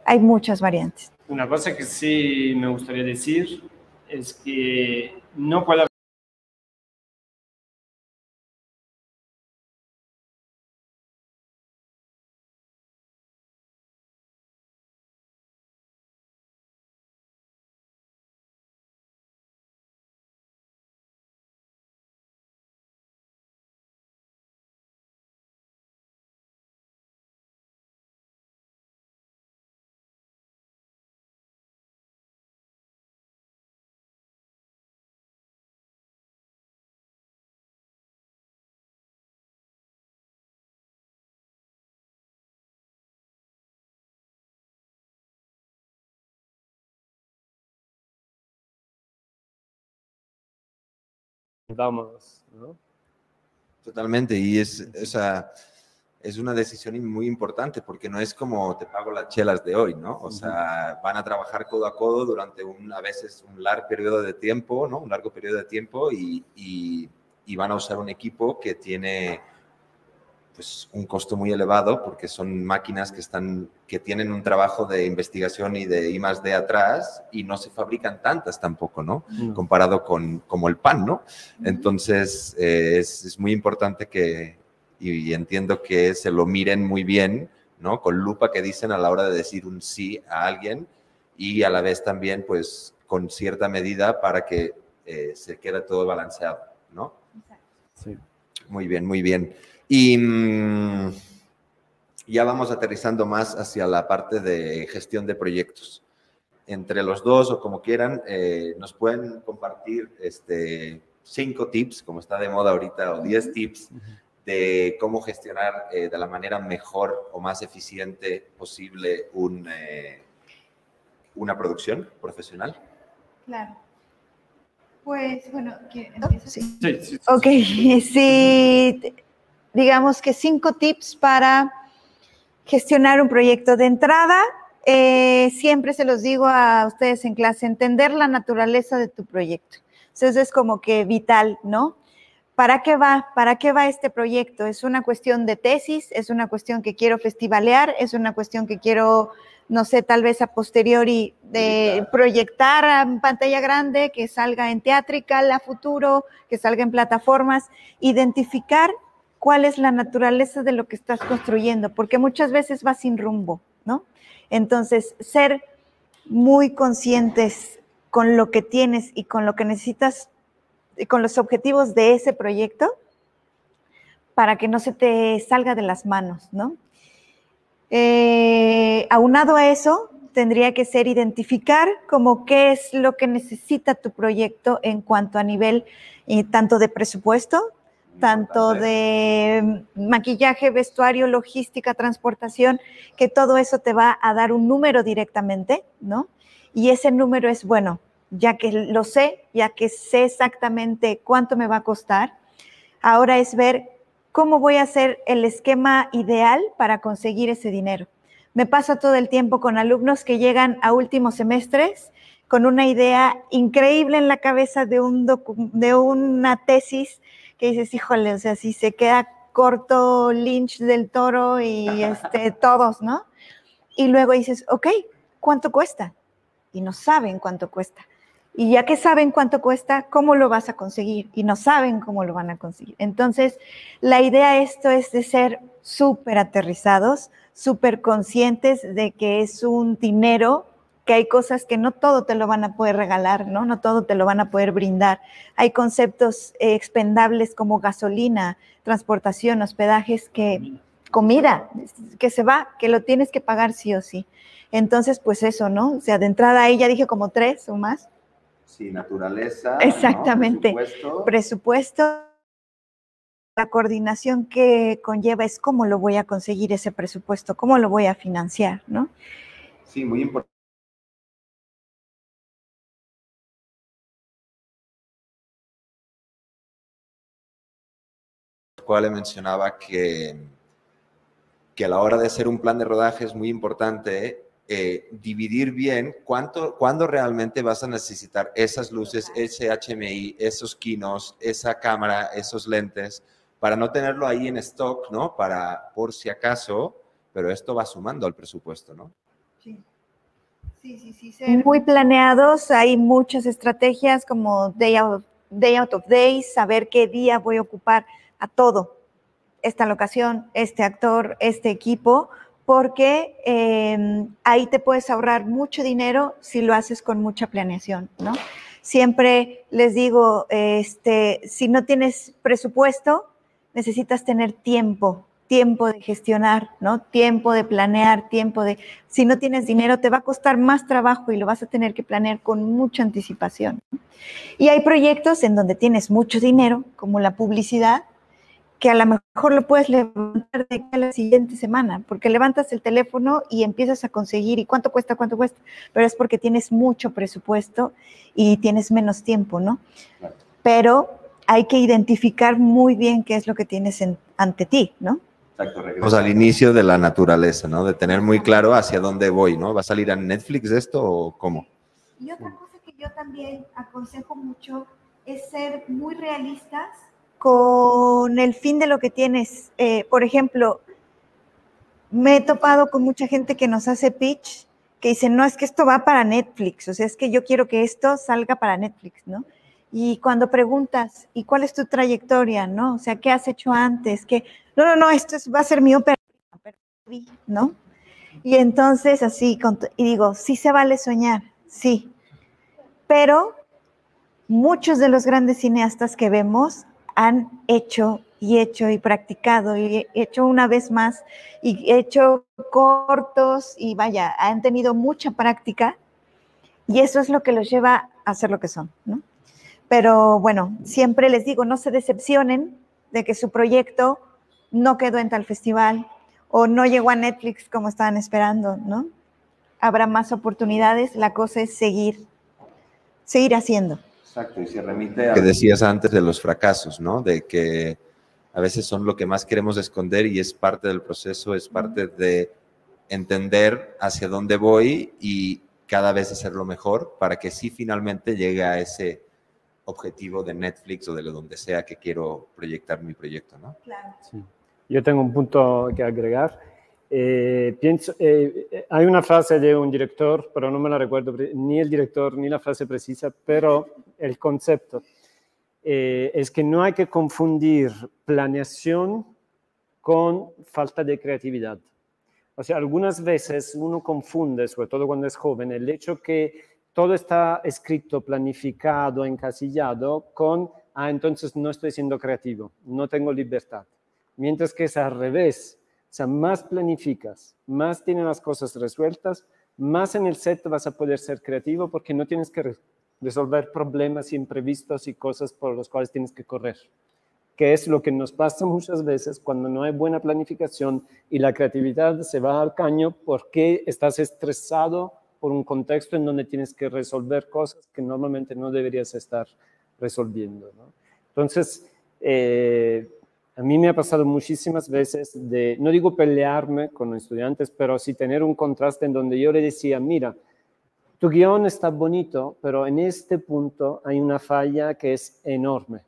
Speaker 3: Hay muchas variantes.
Speaker 2: Una cosa que sí me gustaría decir es que no puede
Speaker 1: Totalmente, y es, esa es una decisión muy importante porque no es como te pago las chelas de hoy, ¿no? O sea, van a trabajar codo a codo durante un, a veces un largo periodo de tiempo, ¿no? Un largo periodo de tiempo y, y van a usar un equipo que tiene pues, un costo muy elevado porque son máquinas que, están, que tienen un trabajo de investigación y de I más D atrás y no se fabrican tantas tampoco, ¿no? Comparado con como el pan, ¿no? Entonces, eh, es, muy importante que, y, entiendo que se lo miren muy bien, ¿no? Con lupa que dicen a la hora de decir un sí a alguien y a la vez también, pues, con cierta medida para que eh, se quede todo balanceado, ¿no? Sí. Muy bien, muy bien. Y mm, ya vamos aterrizando más hacia la parte de gestión de proyectos. Entre los dos o como quieran, eh, nos pueden compartir este, cinco tips, como está de moda ahorita, o diez tips de cómo gestionar eh, de la manera mejor o más eficiente posible un, eh, una producción profesional.
Speaker 3: Claro. Pues bueno, Sí. Sí, sí, ok, sí digamos que cinco tips para gestionar un proyecto. De entrada, eh, siempre se los digo a ustedes en clase, entender la naturaleza de tu proyecto. Entonces es como que vital, ¿no? ¿Para qué va? ¿Para qué va este proyecto? ¿Es una cuestión de tesis? ¿Es una cuestión que quiero festivalear? ¿Es una cuestión que quiero, no sé, tal vez a posteriori de proyectar en pantalla grande, que salga en teatrical a futuro, que salga en plataformas? Identificar cuál es la naturaleza de lo que estás construyendo, porque muchas veces va sin rumbo, ¿no? Entonces, ser muy conscientes con lo que tienes y con lo que necesitas y con los objetivos de ese proyecto para que no se te salga de las manos, ¿no? Eh, aunado a eso, tendría que ser identificar como qué es lo que necesita tu proyecto en cuanto a nivel eh, tanto de presupuesto tanto de maquillaje, vestuario, logística, transportación, que todo eso te va a dar un número directamente, ¿no? Y ese número es, bueno, ya que lo sé, ya que sé exactamente cuánto me va a costar, ahora es ver cómo voy a hacer el esquema ideal para conseguir ese dinero. Me pasa todo el tiempo con alumnos que llegan a últimos semestres con una idea increíble en la cabeza de, un de una tesis que dices, híjole, o sea, si se queda corto Lynch del Toro y este, todos, ¿no? Y luego dices, ok, ¿cuánto cuesta? Y no saben cuánto cuesta. Y ya que saben cuánto cuesta, ¿cómo lo vas a conseguir? Y no saben cómo lo van a conseguir. Entonces, la idea esto es de ser súper aterrizados, súper conscientes de que es un dinero que hay cosas que no todo te lo van a poder regalar, ¿no? No todo te lo van a poder brindar. Hay conceptos eh, expendables como gasolina, transportación, hospedajes, que comida, que se va, que lo tienes que pagar sí o sí. Entonces, pues eso, ¿no? O sea, de entrada ahí ya dije como tres o más.
Speaker 1: Sí, naturaleza.
Speaker 3: Exactamente. Presupuesto. Presupuesto. La coordinación que conlleva es cómo lo voy a conseguir ese presupuesto, cómo lo voy a financiar, ¿no?
Speaker 1: Sí, muy importante cual le mencionaba que, que a la hora de hacer un plan de rodaje es muy importante eh, dividir bien cuánto, cuándo realmente vas a necesitar esas luces, ese HMI, esos kinos, esa cámara, esos lentes, para no tenerlo ahí en stock, ¿no? Para por si acaso, pero esto va sumando al presupuesto, ¿no?
Speaker 3: Sí. Sí, sí, sí, muy planeados, hay muchas estrategias como day out, day out of days, saber qué día voy a ocupar a todo, esta locación, este actor, este equipo, porque em, ahí te puedes ahorrar mucho dinero si lo haces con mucha planeación, ¿no? Siempre les digo, este, si no tienes presupuesto, necesitas tener tiempo, tiempo de gestionar, ¿no? Tiempo de planear, tiempo de... Si no tienes dinero, te va a costar más trabajo y lo vas a tener que planear con mucha anticipación. Y hay proyectos en donde tienes mucho dinero, como la publicidad, que a lo mejor lo puedes levantar de la siguiente semana, porque levantas el teléfono y empiezas a conseguir, ¿y cuánto cuesta? ¿Cuánto cuesta? Pero es porque tienes mucho presupuesto y tienes menos tiempo, ¿no? Pero hay que identificar muy bien qué es lo que tienes ante ti, ¿no?
Speaker 1: Exacto, o sea, al inicio de la naturaleza, ¿no? De tener muy claro hacia dónde voy, ¿no? ¿Va a salir a Netflix esto o cómo?
Speaker 3: Y otra cosa que yo también aconsejo mucho es ser muy realistas con el fin de lo que tienes. Eh, por ejemplo, me he topado con mucha gente que nos hace pitch, que dice, no, es que esto va para Netflix, o sea, es que yo quiero que esto salga para Netflix, ¿no? Y cuando preguntas, ¿y cuál es tu trayectoria, no? O sea, ¿qué has hecho antes? que No, no, no, esto va a ser mi ópera, ¿no? Y entonces así, y digo, sí se vale soñar, sí, pero muchos de los grandes cineastas que vemos han hecho y hecho y practicado y hecho una vez más y hecho cortos y vaya, han tenido mucha práctica y eso es lo que los lleva a ser lo que son, ¿no? Pero bueno, siempre les digo, no se decepcionen de que su proyecto no quedó en tal festival o no llegó a Netflix como estaban esperando, ¿no? Habrá más oportunidades, la cosa es seguir, seguir haciendo.
Speaker 1: Exacto, y se remite a lo que decías antes de los fracasos, ¿no? De que a veces son lo que más queremos esconder y es parte del proceso, es parte de entender hacia dónde voy y cada vez hacerlo mejor para que sí finalmente llegue a ese objetivo de Netflix o de donde sea que quiero proyectar mi proyecto, ¿no?
Speaker 2: Claro. Sí. Yo tengo un punto que agregar. Eh, pienso, eh, hay una frase de un director, pero no me la recuerdo ni el director ni la frase precisa, pero el concepto eh, es que no hay que confundir planeación con falta de creatividad. O sea, algunas veces uno confunde, sobre todo cuando es joven, el hecho que todo está escrito, planificado, encasillado con, ah, entonces no estoy siendo creativo, no tengo libertad. Mientras que es al revés o sea, más planificas, más tienes las cosas resueltas, más en el set vas a poder ser creativo porque no tienes que resolver problemas imprevistos y cosas por los cuales tienes que correr, que es lo que nos pasa muchas veces cuando no hay buena planificación y la creatividad se va al caño porque estás estresado por un contexto en donde tienes que resolver cosas que normalmente no deberías estar resolviendo. Entonces, eh, a mí me ha pasado muchísimas veces de, no digo pelearme con los estudiantes, pero sí tener un contraste en donde yo le decía, mira, tu guion está bonito, pero en este punto hay una falla que es enorme.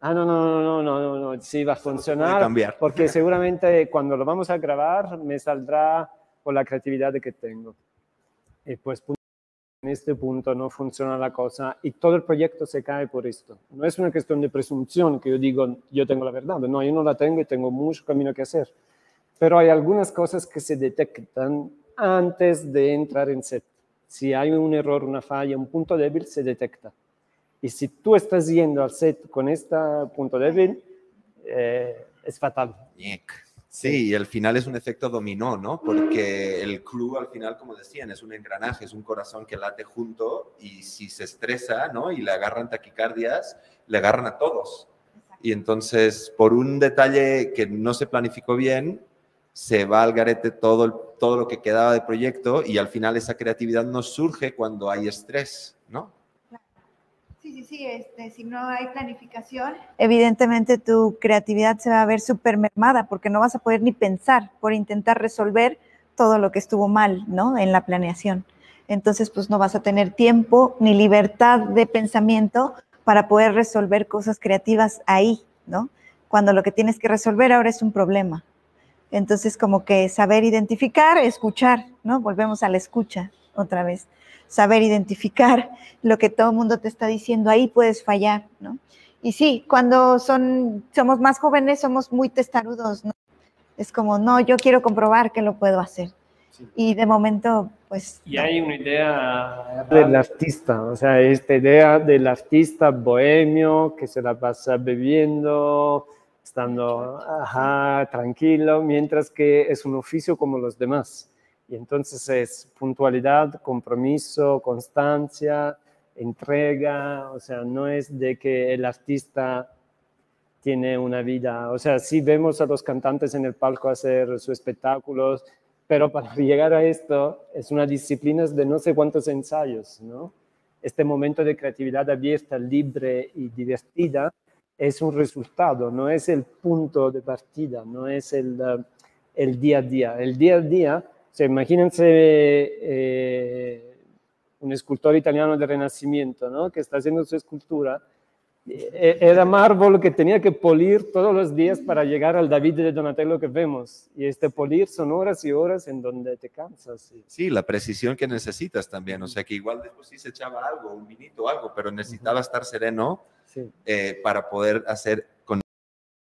Speaker 2: Ah, no, no, no, no, no, no, no, sí va a funcionar, porque seguramente cuando lo vamos a grabar me saldrá por la creatividad que tengo. Y pues en este punto no funciona la cosa y todo el proyecto se cae por esto. No es una cuestión de presunción que yo digo, yo tengo la verdad, no, yo no la tengo y tengo mucho camino que hacer. Pero hay algunas cosas que se detectan antes de entrar en set. Si hay un error, una falla, un punto débil, se detecta. Y si tú estás yendo al set con este punto débil, eh, es fatal.
Speaker 1: Sí, y al final es un efecto dominó, ¿no? Porque el club al final, como decían, es un engranaje, es un corazón que late junto y si se estresa, ¿no? Y le agarran taquicardias, le agarran a todos. Y entonces, por un detalle que no se planificó bien, se va al garete todo, todo lo que quedaba de proyecto y al final esa creatividad no surge cuando hay estrés, ¿no?
Speaker 3: Sí, sí, sí, este, si no hay planificación, evidentemente tu creatividad se va a ver súper mermada porque no vas a poder ni pensar por intentar resolver todo lo que estuvo mal, ¿no? En la planeación. Entonces, pues no vas a tener tiempo ni libertad de pensamiento para poder resolver cosas creativas ahí, ¿no? Cuando lo que tienes que resolver ahora es un problema. Entonces, como que saber identificar, escuchar, ¿no? Volvemos a la escucha otra vez. Saber identificar lo que todo el mundo te está diciendo, ahí puedes fallar, ¿no? Y sí, cuando son, somos más jóvenes somos muy testarudos, ¿no? Es como, no, yo quiero comprobar que lo puedo hacer. Y de momento, pues...
Speaker 2: Y hay una idea del artista, o sea, esta idea del artista bohemio que se la pasa bebiendo, estando ajá, tranquilo, mientras que es un oficio como los demás. Y entonces es puntualidad, compromiso, constancia, entrega, o sea, no es de que el artista tiene una vida, o sea, sí vemos a los cantantes en el palco hacer sus espectáculos, pero para llegar a esto es una disciplina de no sé cuántos ensayos, ¿no? Este momento de creatividad abierta, libre y divertida es un resultado, no es el punto de partida, no es el, uh, el día a día. El día a día, sea, imagínense eh, un escultor italiano del Renacimiento, ¿no? Que está haciendo su escultura. Eh, era mármol que tenía que polir todos los días para llegar al David de Donatello que vemos. Y este polir son horas y horas en donde te cansas.
Speaker 1: Sí, la precisión que necesitas también. O sea, que igual después sí se echaba algo, un vinito o algo, pero necesitaba estar sereno eh, para poder hacer con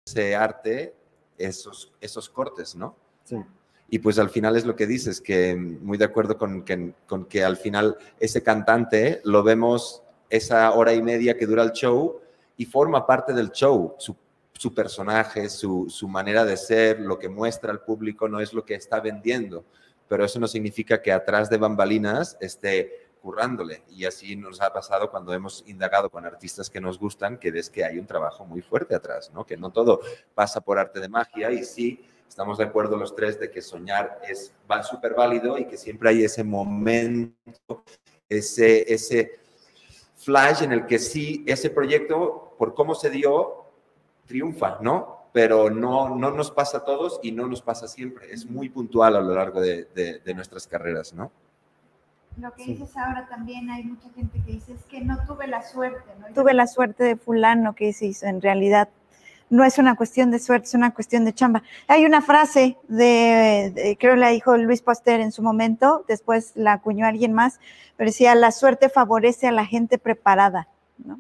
Speaker 1: ese arte esos, esos cortes, ¿no? Sí. Y pues al final es lo que dices, que muy de acuerdo con que, con que al final ese cantante lo vemos esa hora y media que dura el show y forma parte del show. Su, su personaje, su, su, manera de ser, lo que muestra al público no es lo que está vendiendo, pero eso no significa que atrás de bambalinas esté currándole. Y así nos ha pasado cuando hemos indagado con artistas que nos gustan, que ves que hay un trabajo muy fuerte atrás, ¿no? Que no todo pasa por arte de magia y sí, estamos de acuerdo los tres de que soñar es súper válido y que siempre hay ese momento, ese, ese flash en el que sí, ese proyecto, por cómo se dio, triunfa, ¿no? Pero no, no nos pasa a todos y no nos pasa siempre. Es muy puntual a lo largo de, de nuestras carreras, ¿no?
Speaker 3: lo que dices ahora también, hay mucha gente que dice, es que no tuve la suerte, ¿no? Tuve la suerte de fulano que dices, en realidad no es una cuestión de suerte, es una cuestión de chamba. Hay una frase de, creo la dijo Luis Pasteur en su momento, después la acuñó alguien más, pero decía, la suerte favorece a la gente preparada, ¿no?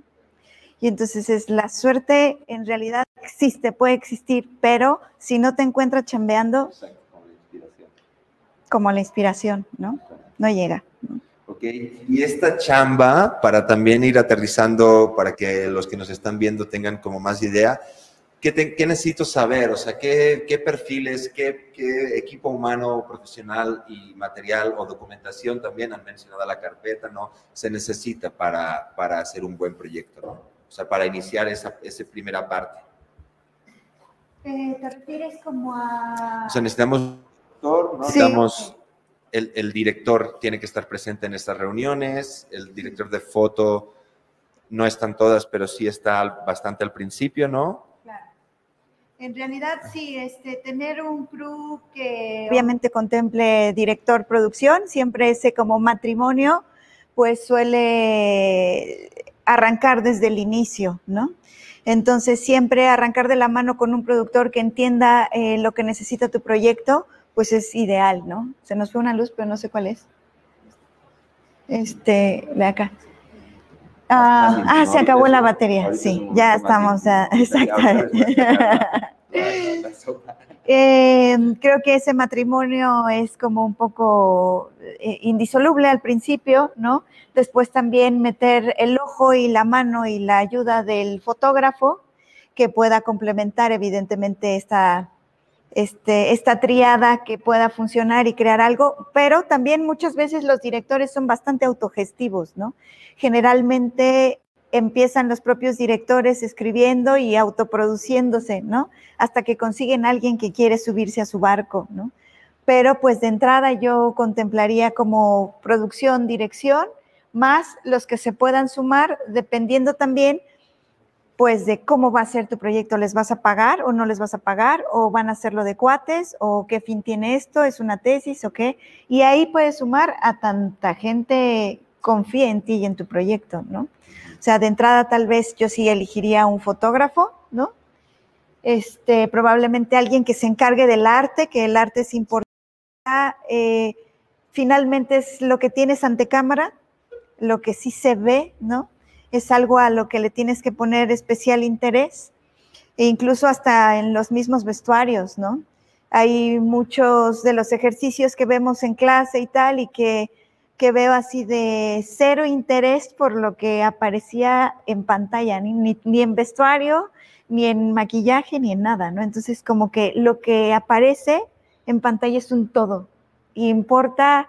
Speaker 3: Y entonces es, la suerte en realidad existe, puede existir, pero si no te encuentras chambeando, como la inspiración, ¿no? No llega.
Speaker 1: Ok, y esta chamba, para también ir aterrizando, para que los que nos están viendo tengan como más idea, ¿qué, qué necesito saber? O sea, ¿qué, qué perfiles, qué, qué, equipo humano, profesional y material o documentación también han mencionado la carpeta, ¿no? Se necesita para, para hacer un buen proyecto, ¿no? O sea, para iniciar esa, esa primera parte.
Speaker 3: Eh, ¿Te refieres como a...?
Speaker 1: O sea, necesitamos Necesitamos, el, director tiene que estar presente en estas reuniones, el director de foto no están todas, pero sí está bastante al principio, ¿no?
Speaker 3: En realidad sí, este, tener un crew que obviamente contemple director producción, siempre ese como matrimonio, pues suele arrancar desde el inicio, ¿no? Entonces siempre arrancar de la mano con un productor que entienda eh, lo que necesita tu proyecto, pues es ideal, ¿no? Se nos fue una luz, pero no sé cuál es. Este, de acá. Ah, ah se acabó la batería, sí, ya estamos, ya, exactamente. Eh, creo que ese matrimonio es como un poco eh, indisoluble al principio, ¿no? Después también meter el ojo y la mano y la ayuda del fotógrafo que pueda complementar evidentemente esta este, esta triada que pueda funcionar y crear algo, pero también muchas veces los directores son bastante autogestivos, ¿no? Generalmente empiezan los propios directores escribiendo y autoproduciéndose, ¿no? Hasta que consiguen alguien que quiere subirse a su barco, ¿no? Pero pues de entrada yo contemplaría como producción, dirección, más los que se puedan sumar, dependiendo también pues de cómo va a ser tu proyecto, ¿les vas a pagar o no les vas a pagar? ¿O van a hacerlo de cuates? ¿O qué fin tiene esto? ¿Es una tesis o qué? Y ahí puedes sumar a tanta gente confía en ti y en tu proyecto, ¿no? O sea, de entrada tal vez yo sí elegiría un fotógrafo, ¿no? Este, probablemente alguien que se encargue del arte, que el arte es importante. Eh, finalmente es lo que tienes ante cámara, lo que sí se ve, ¿no? Es algo a lo que le tienes que poner especial interés, e incluso hasta en los mismos vestuarios, ¿no? Hay muchos de los ejercicios que vemos en clase y tal, y que, que veo así de cero interés por lo que aparecía en pantalla, ni, ni en vestuario, ni en maquillaje, ni en nada, ¿no? Entonces, como que lo que aparece en pantalla es un todo, importa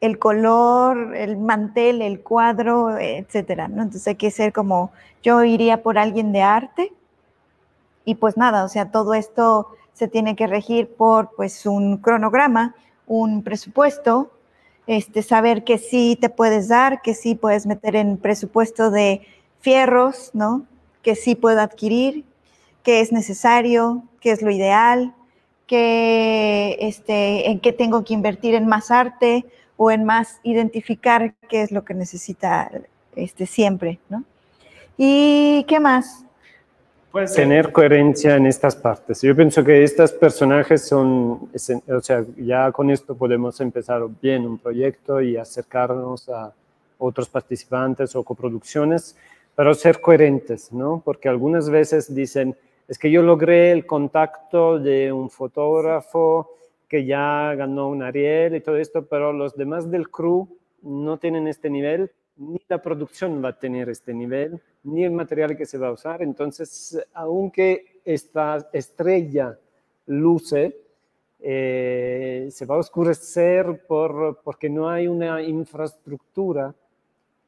Speaker 3: el color, el mantel, el cuadro, etcétera, ¿no? Entonces hay que ser como, yo iría por alguien de arte y pues nada, o sea, todo esto se tiene que regir por pues un cronograma, un presupuesto, este, saber que sí te puedes dar, que sí puedes meter en presupuesto de fierros, ¿no? Que sí puedo adquirir, que es necesario, que es lo ideal, que, este, en qué tengo que invertir en más arte o en más identificar qué es lo que necesita este, siempre, ¿no? ¿Y qué más?
Speaker 2: Pues tener coherencia en estas partes. Yo pienso que estos personajes son, o sea, ya con esto podemos empezar bien un proyecto y acercarnos a otros participantes o coproducciones, pero ser coherentes, ¿no? Porque algunas veces dicen, es que yo logré el contacto de un fotógrafo que ya ganó un Ariel y todo esto, pero los demás del crew no tienen este nivel, ni la producción va a tener este nivel, ni el material que se va a usar. Entonces, aunque esta estrella luce, eh, se va a oscurecer por, porque no hay una infraestructura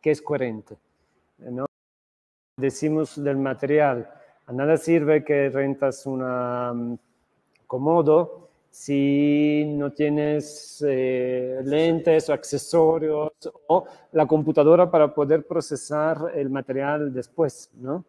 Speaker 2: que es coherente. ¿no? Decimos del material, a nada sirve que rentas una um, Komodo si no tienes eh, lentes o accesorios o la computadora para poder procesar el material después, ¿no?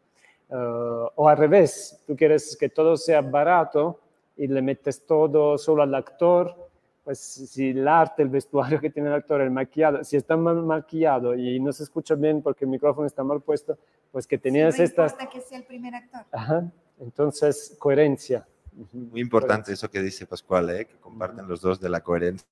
Speaker 2: Uh, o al revés, tú quieres que todo sea barato y le metes todo solo al actor, pues si el arte, el vestuario que tiene el actor, el maquillado, si está mal maquillado y no se escucha bien porque el micrófono está mal puesto, pues que tenías sí, no estas...
Speaker 3: que sea el primer actor.
Speaker 2: Ajá. Entonces, coherencia.
Speaker 1: Muy importante eso que dice Pascual, ¿eh? que comparten los dos de la coherencia.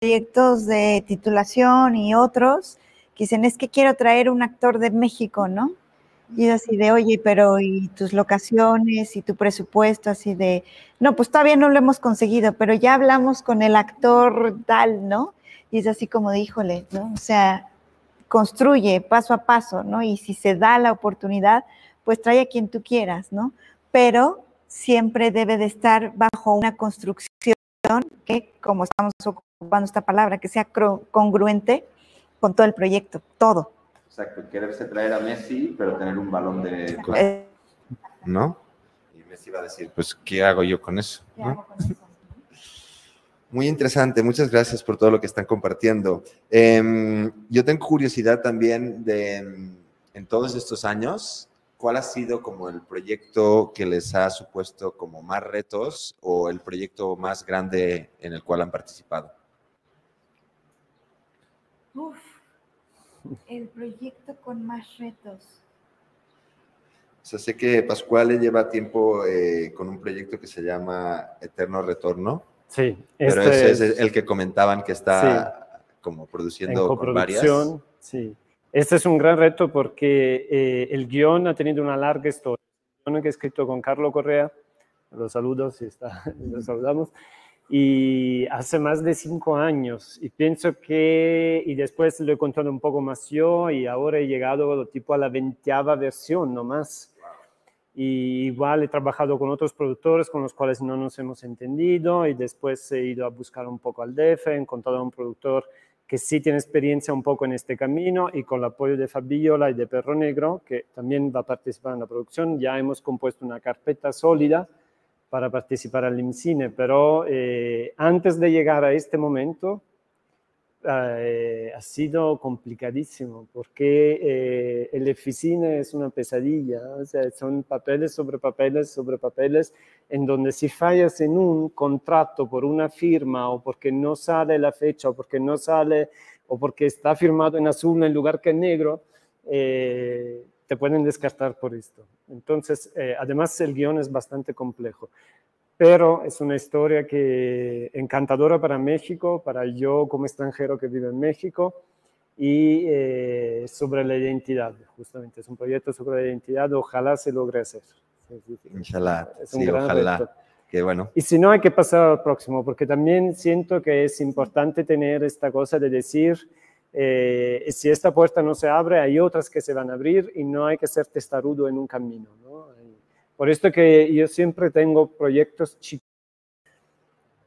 Speaker 3: Proyectos de titulación y otros que dicen, es que quiero traer un actor de México, ¿no? Y así de, oye, pero ¿y tus locaciones y tu presupuesto? Así de, no, pues todavía no lo hemos conseguido, pero ya hablamos con el actor tal, ¿no? Y es así como de, híjole, ¿no? O sea, construye paso a paso, ¿no? Y si se da la oportunidad, pues trae a quien tú quieras, ¿no? Pero siempre debe de estar bajo una construcción que, como estamos ocupando esta palabra, que sea congruente con todo el proyecto, todo.
Speaker 1: Exacto, quererse traer a Messi, pero tener un balón de... ¿No? Y Messi va a decir, pues, ¿qué hago yo con eso? Muy interesante, muchas gracias por todo lo que están compartiendo. Em, yo tengo curiosidad también de, en todos estos años, ¿cuál ha sido como el proyecto que les ha supuesto como más retos o el proyecto más grande en el cual han participado?
Speaker 3: Uf, el proyecto con más retos.
Speaker 1: O sea, sé que Pascual lleva tiempo eh, con un proyecto que se llama Eterno Retorno.
Speaker 2: Sí.
Speaker 1: Pero ese es, el que comentaban que está como produciendo
Speaker 2: en varias. Sí. Este es un gran reto porque eh, el guion ha tenido una larga historia. El guion que he escrito con Carlos Correa, los saludos, si está, los saludamos, y hace más de cinco años. Y pienso que, y después lo he contado un poco más yo, y ahora he llegado tipo a la veinteava versión nomás. Y igual he trabajado con otros productores con los cuales no nos hemos entendido, y después he ido a buscar un poco al DF, he encontrado a un productor que sí tiene experiencia un poco en este camino y con el apoyo de Fabiola y de Perro Negro, que también va a participar en la producción, ya hemos compuesto una carpeta sólida para participar al IMCINE, pero eh, antes de llegar a este momento eh, ha sido complicadísimo porque eh, el IFCINE es una pesadilla, o sea, son papeles sobre papeles sobre papeles en donde si fallas en un contrato por una firma o porque no sale la fecha o porque no sale o porque está firmado en azul en lugar que en negro, te pueden descartar por esto. Entonces, eh, además el guion es bastante complejo, pero es una historia que encantadora para México, para yo como extranjero que vive en México, y eh, sobre la identidad, justamente. Es un proyecto sobre la identidad, ojalá se logre hacer.
Speaker 1: Inshallah, es un gran ojalá. Que bueno.
Speaker 2: Y si no, hay que pasar al próximo, porque también siento que es importante tener esta cosa de decir, eh, si esta puerta no se abre, hay otras que se van a abrir y no hay que ser testarudo en un camino. Por esto que yo siempre tengo proyectos chicos,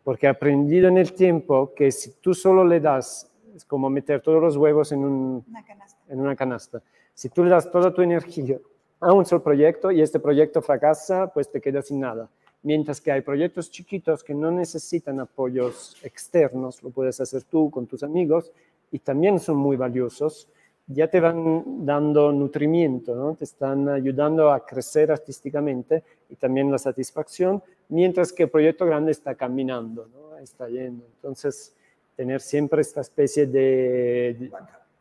Speaker 2: porque he aprendido en el tiempo que si tú solo le das, es como meter todos los huevos en, una, canasta. en una canasta. Si tú le das toda tu energía a un solo proyecto y este proyecto fracasa, pues te quedas sin nada. Mientras que hay proyectos chiquitos que no necesitan apoyos externos, lo puedes hacer tú con tus amigos, y también son muy valiosos, ya te van dando nutrimiento, ¿no? te están ayudando a crecer artísticamente y también la satisfacción, mientras que el proyecto grande está caminando, ¿no? está yendo. Entonces, tener siempre esta especie de...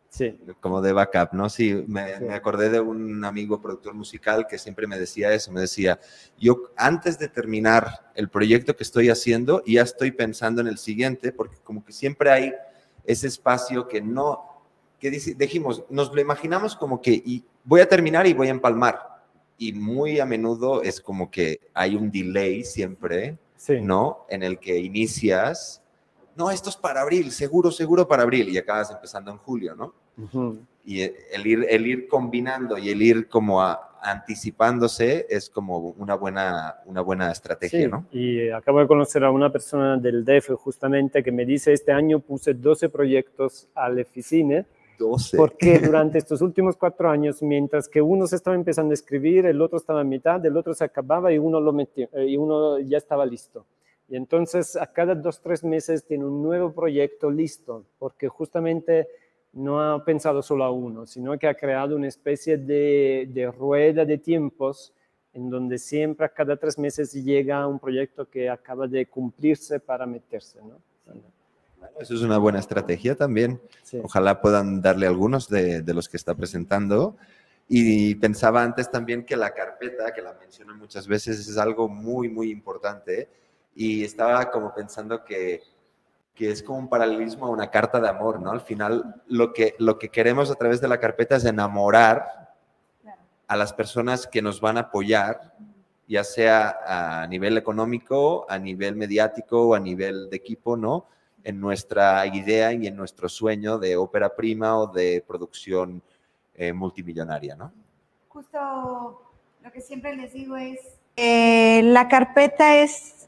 Speaker 1: sí. Como de backup, ¿no? Sí me, me, acordé de un amigo productor musical que siempre me decía eso, me decía, yo antes de terminar el proyecto que estoy haciendo, ya estoy pensando en el siguiente, porque como que siempre hay ese espacio que no, que dijimos, nos lo imaginamos como que y voy a terminar y voy a empalmar. Y muy a menudo es como que hay un delay siempre, ¿no? En el que inicias, no, esto es para abril, seguro, seguro para abril, y acabas empezando en julio, ¿no? Y el ir, el ir combinando y el ir como a, anticipándose es como una buena, una buena estrategia, ¿no?
Speaker 2: Y acabo de conocer a una persona del DEF justamente que me dice, este año puse 12 proyectos al oficina,
Speaker 1: 12.
Speaker 2: Porque durante estos últimos cuatro años, mientras que uno se estaba empezando a escribir, el otro estaba a mitad, el otro se acababa y uno, lo metió, eh, y uno ya estaba listo. Y entonces a cada dos, tres meses tiene un nuevo proyecto listo, porque justamente no ha pensado solo a uno, sino que ha creado una especie de, rueda de tiempos en donde siempre a cada tres meses llega un proyecto que acaba de cumplirse para meterse. ¿no?
Speaker 1: Eso es una buena estrategia también. Ojalá puedan darle algunos de, de, los que está presentando. Y pensaba antes también que la carpeta, que la menciono muchas veces, es algo muy, muy importante. Y estaba como pensando que que es como un paralelismo a una carta de amor, ¿no? Al final, lo que, lo que queremos a través de la carpeta es enamorar a las personas que nos van a apoyar, ya sea a nivel económico, a nivel mediático o a nivel de equipo, ¿no? En nuestra idea y en nuestro sueño de ópera prima o de producción eh, multimillonaria, ¿no?
Speaker 3: Justo lo que siempre les digo es, eh, la carpeta es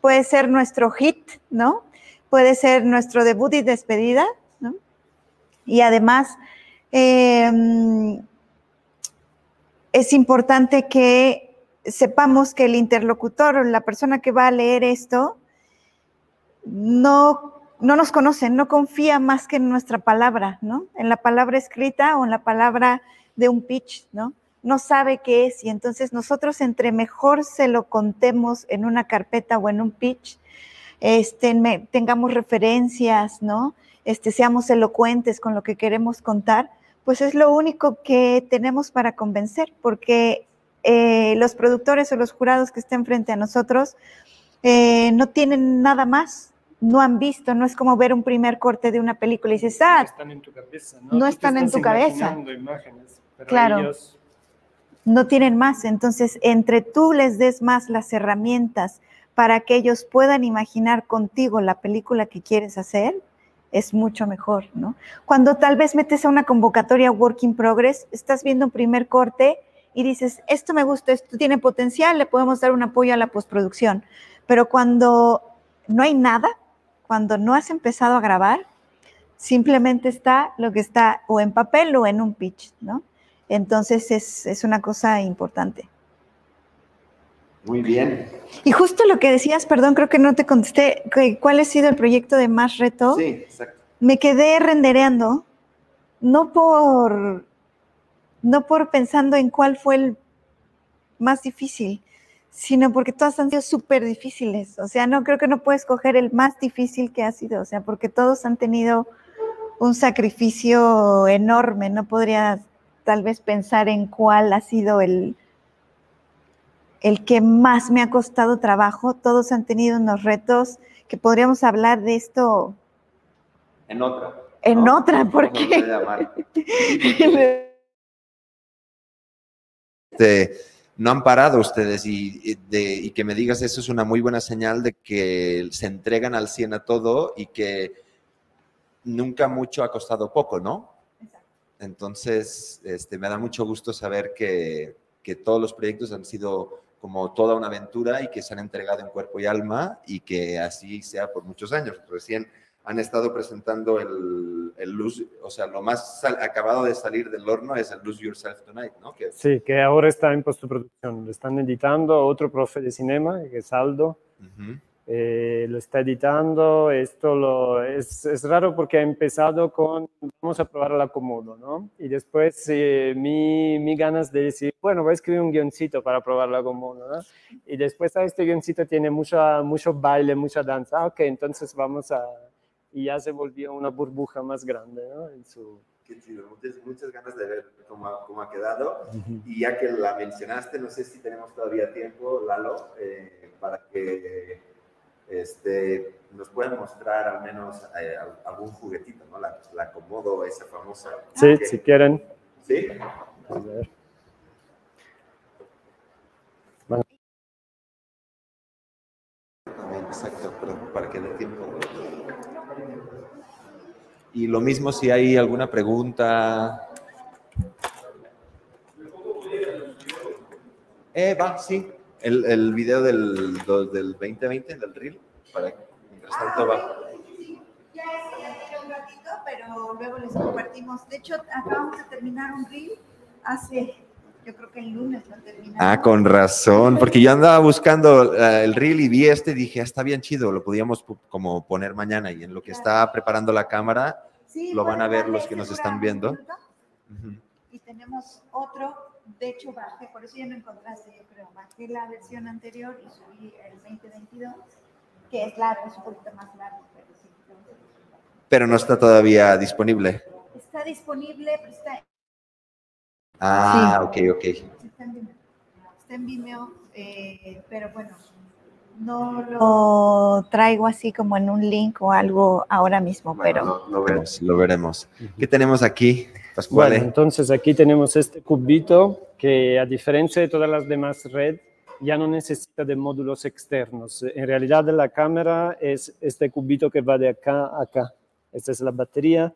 Speaker 3: puede ser nuestro hit, ¿no? Puede ser nuestro debut y despedida, ¿no? Y además, em, es importante que sepamos que el interlocutor o la persona que va a leer esto no, no nos conoce, no confía más que en nuestra palabra, ¿no? En la palabra escrita o en la palabra de un pitch, ¿no? no sabe qué es y entonces nosotros entre mejor se lo contemos en una carpeta o en un pitch, este, tengamos referencias, ¿no? Este, seamos elocuentes con lo que queremos contar, pues es lo único que tenemos para convencer, porque eh, los productores o los jurados que estén frente a nosotros eh, no tienen nada más, no han visto, no es como ver un primer corte de una película y dices, ah,
Speaker 2: no están en tu cabeza, ¿no?
Speaker 3: no están en tu cabeza.
Speaker 2: Imágenes, pero
Speaker 3: claro.
Speaker 2: ellos
Speaker 3: no tienen más. Entonces, entre tú les des más las herramientas para que ellos puedan imaginar contigo la película que quieres hacer, es mucho mejor, ¿no? Cuando tal vez metes a una convocatoria Work in Progress, estás viendo un primer corte y dices, esto me gusta, esto tiene potencial, le podemos dar un apoyo a la postproducción. Pero cuando no hay nada, cuando no has empezado a grabar, simplemente está lo que está o en papel o en un pitch, ¿no? Entonces es, es una cosa importante.
Speaker 1: Muy bien.
Speaker 3: Y justo lo que decías, perdón, creo que no te contesté, ¿cuál ha sido el proyecto de más reto?
Speaker 1: Sí, exacto.
Speaker 3: Me quedé rendereando, no por, no por pensando en cuál fue el más difícil, sino porque todas han sido súper difíciles. O sea, no creo que no puedes coger el más difícil que ha sido, o sea, porque todos han tenido un sacrificio enorme. No podría tal vez pensar en cuál ha sido el, el que más me ha costado trabajo. Todos han tenido unos retos que podríamos hablar de esto.
Speaker 1: En otra.
Speaker 3: En otra, porque.
Speaker 1: Este, no han parado ustedes y, y, que me digas eso es una muy buena señal de que se entregan al 100 a todo y que nunca mucho ha costado poco, ¿no? Entonces, este, me da mucho gusto saber que, que todos los proyectos han sido como toda una aventura y que se han entregado en cuerpo y alma y que así sea por muchos años. Recién han estado presentando el, el Lose, o sea, lo más acabado de salir del horno es el Lose Yourself Tonight, ¿no? Que,
Speaker 2: sí, que ahora está en postproducción. Lo están editando otro profe de cinema, que es Aldo. Eh, lo está editando. Esto lo, es, es, raro porque ha empezado con, vamos a probar la Comodo, ¿no? Y después eh, mi, mi, ganas de decir, bueno, voy a escribir un guioncito para probar la Comodo, ¿no? Y después a este guioncito tiene mucho, mucho baile, mucha danza. Ah, ok, entonces vamos a... Y ya se volvió una burbuja más grande, ¿no? En su...
Speaker 1: Qué chido, muchas, muchas ganas de ver cómo, cómo ha quedado. Y ya que la mencionaste, no sé si tenemos todavía tiempo, Lalo, eh, para que este, nos pueden mostrar al menos eh, algún juguetito, ¿no? La, la Comodo, esa famosa.
Speaker 2: Sí, si quieren.
Speaker 1: Sí. A ver. Bueno. Exacto, para que dé tiempo. Y lo mismo si hay alguna pregunta. Eh, va, sí el, el video del, del 2020, del reel, para mientras tanto va.
Speaker 3: Ya es un ratito, pero luego les compartimos. De hecho, acabamos de terminar un reel hace yo creo que el lunes lo terminamos.
Speaker 1: Ah, con razón, porque yo andaba buscando uh, el reel y vi este y dije, ah, está bien chido, lo podíamos como poner mañana y en lo que está preparando la cámara, sí, lo van a ver los que nos están viendo. Uh
Speaker 3: -huh. Y tenemos otro de hecho bajé, por eso ya no encontraste, yo creo, bajé la versión anterior y subí el 2022, que es largo, es un poquito más largo, pero sí.
Speaker 1: Pero no está todavía disponible.
Speaker 3: Está disponible, pero está...
Speaker 1: Ah, sí. ok, ok.
Speaker 3: Está en Vimeo, está en Vimeo eh, pero bueno, no lo traigo así como en un link o algo ahora mismo,
Speaker 1: bueno,
Speaker 3: pero...
Speaker 1: Lo, lo, veremos, lo veremos. ¿Qué tenemos aquí?
Speaker 2: Pascuale. Bueno, entonces aquí tenemos este cubito que a diferencia de todas las demás red ya no necesita de módulos externos. En realidad la cámara es este cubito que va de acá a acá. Esta es la batería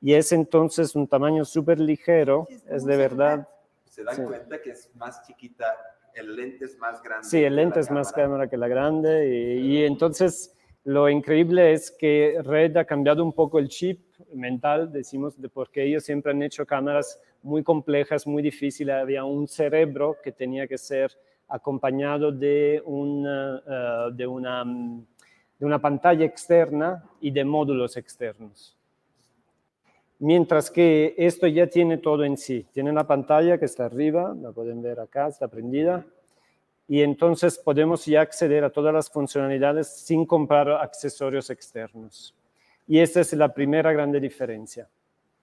Speaker 2: y es entonces un tamaño súper ligero, sí, es, es de verdad.
Speaker 1: Se dan sí. cuenta que es más chiquita, el lente es más grande.
Speaker 2: Sí, el lente es cámara. más cámara que la grande y, y entonces lo increíble es que Red ha cambiado un poco el chip mental, decimos, de porque ellos siempre han hecho cámaras muy complejas, muy difíciles. Había un cerebro que tenía que ser acompañado de una, uh, de una, de una pantalla externa y de módulos externos. Mientras que esto ya tiene todo en sí. Tiene la pantalla que está arriba, la pueden ver acá, está prendida. Y entonces podemos ya acceder a todas las funcionalidades sin comprar accesorios externos. Y esa es la primera grande diferencia.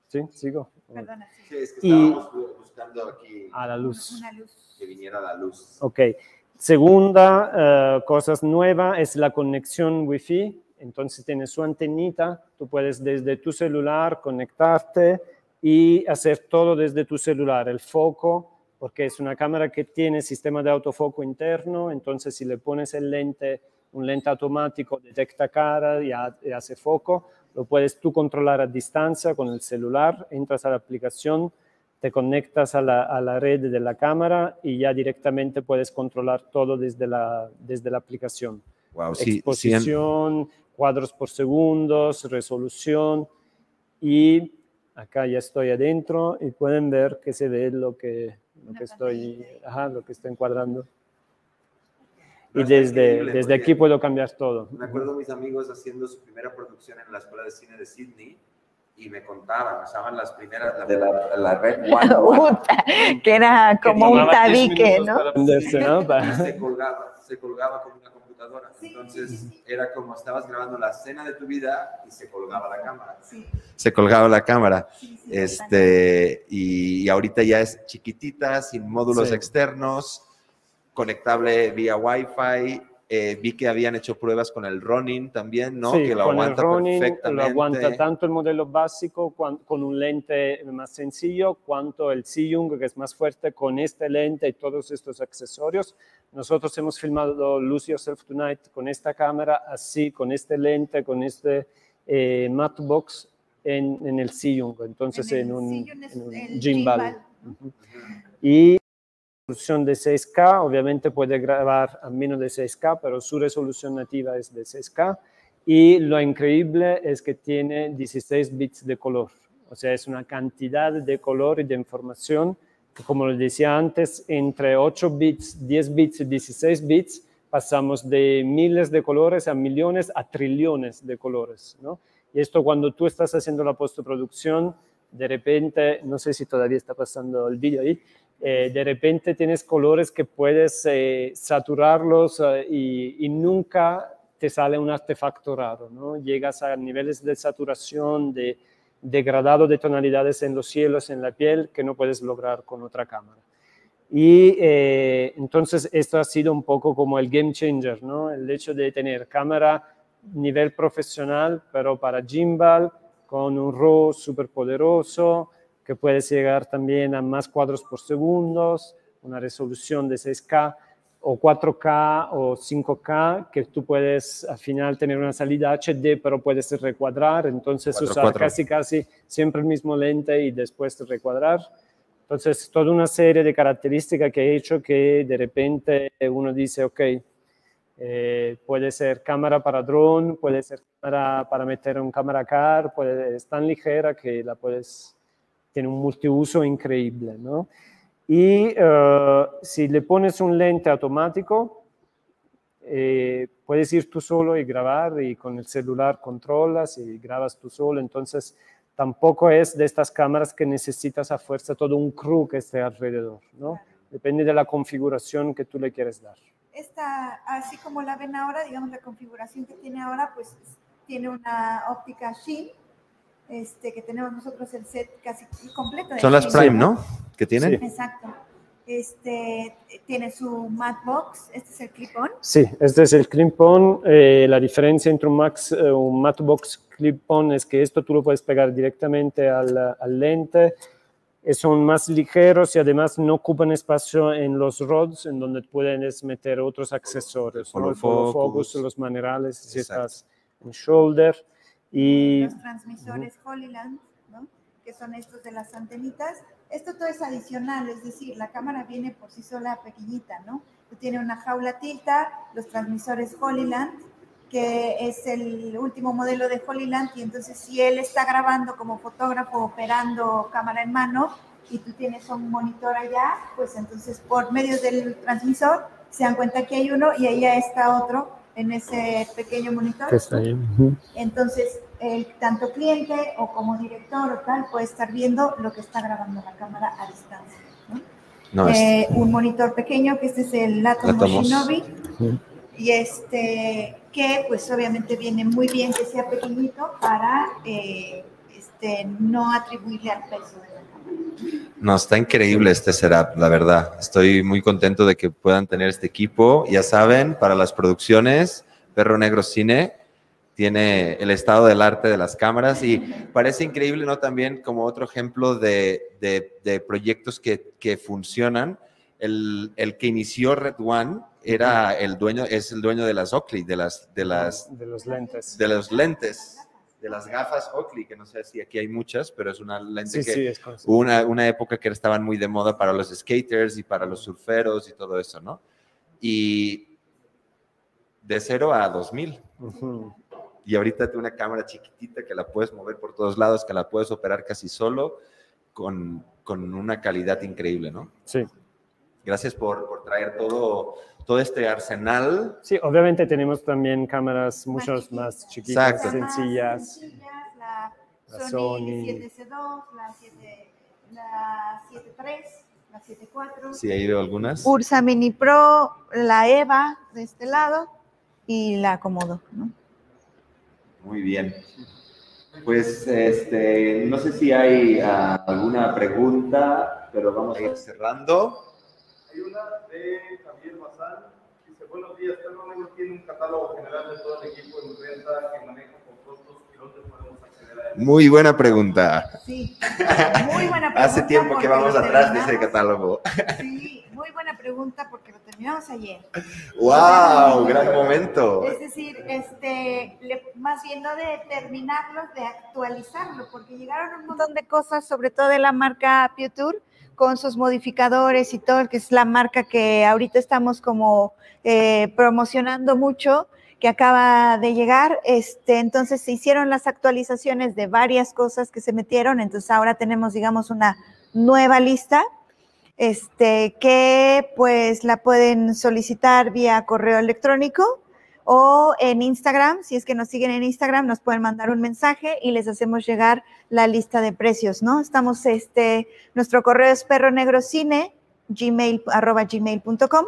Speaker 2: ¿Sí? ¿Sigo?
Speaker 3: Perdona.
Speaker 1: Sí, es que estábamos y, buscando aquí
Speaker 2: a la luz.
Speaker 3: Una luz.
Speaker 1: que viniera la luz.
Speaker 2: Ok. Segunda eh, cosa nueva es la conexión Wi-Fi. Entonces tiene su antenita, tú puedes desde tu celular conectarte y hacer todo desde tu celular. El foco, porque es una cámara que tiene sistema de autofoco interno, entonces si le pones el lente, un lente automático detecta cara y, hace foco, lo puedes tú controlar a distancia con el celular, entras a la aplicación, te conectas a la, red de la cámara y ya directamente puedes controlar todo desde la, desde la aplicación.
Speaker 1: Wow,
Speaker 2: Exposición, cuadros por segundos, resolución y acá ya estoy adentro y pueden ver que se ve lo que, lo que, estoy, ajá, lo que estoy encuadrando. Y desde, desde aquí puedo cambiar todo.
Speaker 1: Me acuerdo mis amigos haciendo su primera producción en la Escuela de Cine de Sydney y me contaban, usaban las primeras, la de la, la Red One,
Speaker 3: que era como un tabique, ¿no?
Speaker 1: Se colgaba, se colgaba como entonces era como estabas grabando la escena de tu vida y se colgaba la cámara. Se colgaba la cámara. este, y, ahorita ya es chiquitita, sin módulos externos, conectable vía Wi-Fi eh, vi que habían hecho pruebas con el Ronin también, ¿no?
Speaker 2: que
Speaker 1: lo
Speaker 2: aguanta el Ronin, perfectamente. Lo aguanta tanto el modelo básico con un lente más sencillo, cuanto el Zhiyung, que es más fuerte, con este lente y todos estos accesorios. Nosotros hemos filmado Lose Yourself Tonight con esta cámara, así, con este lente, con este eh, Matbox en, en, el Zhiyung, entonces en, un, un gimbal. Y resolución de 6K, obviamente puede grabar a menos de 6K, pero su resolución nativa es de 6K. Y lo increíble es que tiene 16 bits de color, o sea, es una cantidad de color y de información que, como lo decía antes, entre 8 bits, 10 bits y 16 bits, pasamos de miles de colores a millones a trillones de colores, ¿no? Y esto cuando tú estás haciendo la postproducción, de repente, no sé si todavía está pasando el vídeo ahí, eh, de repente tienes colores que puedes eh, saturarlos eh, y, nunca te sale un artefacto raro, ¿no? Llegas a niveles de saturación, de degradado de tonalidades en los cielos, en la piel, que no puedes lograr con otra cámara. Y entonces esto ha sido un poco como el game changer, ¿no? El hecho de tener cámara nivel profesional, pero para gimbal, con un RAW súper poderoso, que puedes llegar también a más cuadros por segundo, una resolución de 6K o 4K o 5K, que tú puedes al final tener una salida HD, pero puedes recuadrar, entonces usar casi casi siempre el mismo lente y después recuadrar. Entonces, toda una serie de características que he hecho que de repente uno dice, ok, eh, puede ser cámara para drone, puede ser cámara para meter un cámara car, puede, es tan ligera que la puedes tiene un multiuso increíble, ¿no? Y eh, si le pones un lente automático, eh, puedes ir tú solo y grabar y con el celular controlas y grabas tú solo, entonces tampoco es de estas cámaras que necesitas a fuerza todo un crew que esté alrededor, ¿no? Depende de la configuración que tú le quieres dar.
Speaker 3: Esta, así como la ven ahora, digamos la configuración que tiene ahora, pues tiene una óptica Shin este, que tenemos nosotros el set casi completo.
Speaker 1: Son las Prime, ¿no? Que tienen.
Speaker 3: Exacto. Este, tiene su Matbox, este es el clip-on.
Speaker 2: Sí, este es el clip-on. Eh, la diferencia entre un, Max, eh, un Matbox clip-on es que esto tú lo puedes pegar directamente al, al, lente. Son más ligeros y además no ocupan espacio en los rods, en donde puedes meter otros accesorios, ¿no? el focus, los manerales, si estás en shoulder. Y,
Speaker 3: los transmisores Holyland, ¿no? que son estos de las antenitas. Esto todo es adicional, es decir, la cámara viene por sí sola pequeñita, ¿no? Tiene una jaula tilta, los transmisores Holyland, que es el último modelo de Holyland, y entonces si él está grabando como fotógrafo operando cámara en mano y tú tienes un monitor allá, pues entonces por medio del transmisor se dan cuenta que hay uno y ahí está otro en ese pequeño monitor. Entonces, el, tanto cliente o como director o tal puede estar viendo lo que está grabando la cámara a distancia. ¿no? Eh, un monitor pequeño, que este es el Atom Shinobi, y este, que pues obviamente viene muy bien que sea pequeñito para eh, este, no atribuirle al peso de.
Speaker 1: No, está increíble este setup, la verdad. Estoy muy contento de que puedan tener este equipo. Ya saben, para las producciones, Perro Negro Cine tiene el estado del arte de las cámaras y parece increíble, ¿no? También como otro ejemplo de, de, proyectos que, que funcionan. El, el, que inició Red One era el dueño, es el dueño de las Oakley, de las, de las,
Speaker 2: de los lentes.
Speaker 1: De los lentes de las gafas Oakley, que no sé si aquí hay muchas, pero es una lente que sí, una, una época que estaban muy de moda para los skaters y para los surferos y todo eso, ¿no? Y de cero a 2000. Y ahorita tiene una cámara chiquitita que la puedes mover por todos lados, que la puedes operar casi solo, con, con una calidad increíble, ¿no?
Speaker 2: Sí.
Speaker 1: Gracias por, por traer todo todo este arsenal.
Speaker 2: Sí, obviamente tenemos también cámaras mucho más chiquitas, sencillas.
Speaker 3: La, la Sony, 7C2, la, 7, la 7.3, la 7.4.
Speaker 1: Sí, ahí veo algunas.
Speaker 3: Ursa Mini Pro, la EVA de este lado y la Komodo. ¿no?
Speaker 1: Muy bien. Pues este, no sé si hay uh, alguna pregunta, pero vamos a ir cerrando.
Speaker 4: Hay una de Javier Bazán. Dice, buenos días, Pedro Negro tiene un catálogo general de todo el equipo en renta que maneja con costos y dónde podemos acceder a él.
Speaker 1: Muy buena pregunta.
Speaker 3: Sí, muy buena pregunta.
Speaker 1: Hace tiempo que vamos atrás de ese catálogo.
Speaker 3: Sí, muy buena pregunta porque lo terminamos ayer.
Speaker 1: ¡Wow! Gran momento.
Speaker 3: Es decir, este, le, más bien no de terminarlo, de actualizarlo, porque llegaron un montón de cosas, sobre todo de la marca Tour con sus modificadores y todo, que es la marca que ahorita estamos como eh, promocionando mucho, que acaba de llegar. Este, entonces se hicieron las actualizaciones de varias cosas que se metieron, entonces ahora tenemos, digamos, una nueva lista. Este, que pues la pueden solicitar vía correo electrónico o en Instagram, si es que nos siguen en Instagram, nos pueden mandar un mensaje y les hacemos llegar la lista de precios, ¿no? Estamos, este, nuestro correo es perronegrocine, gmail, arroba gmail.com.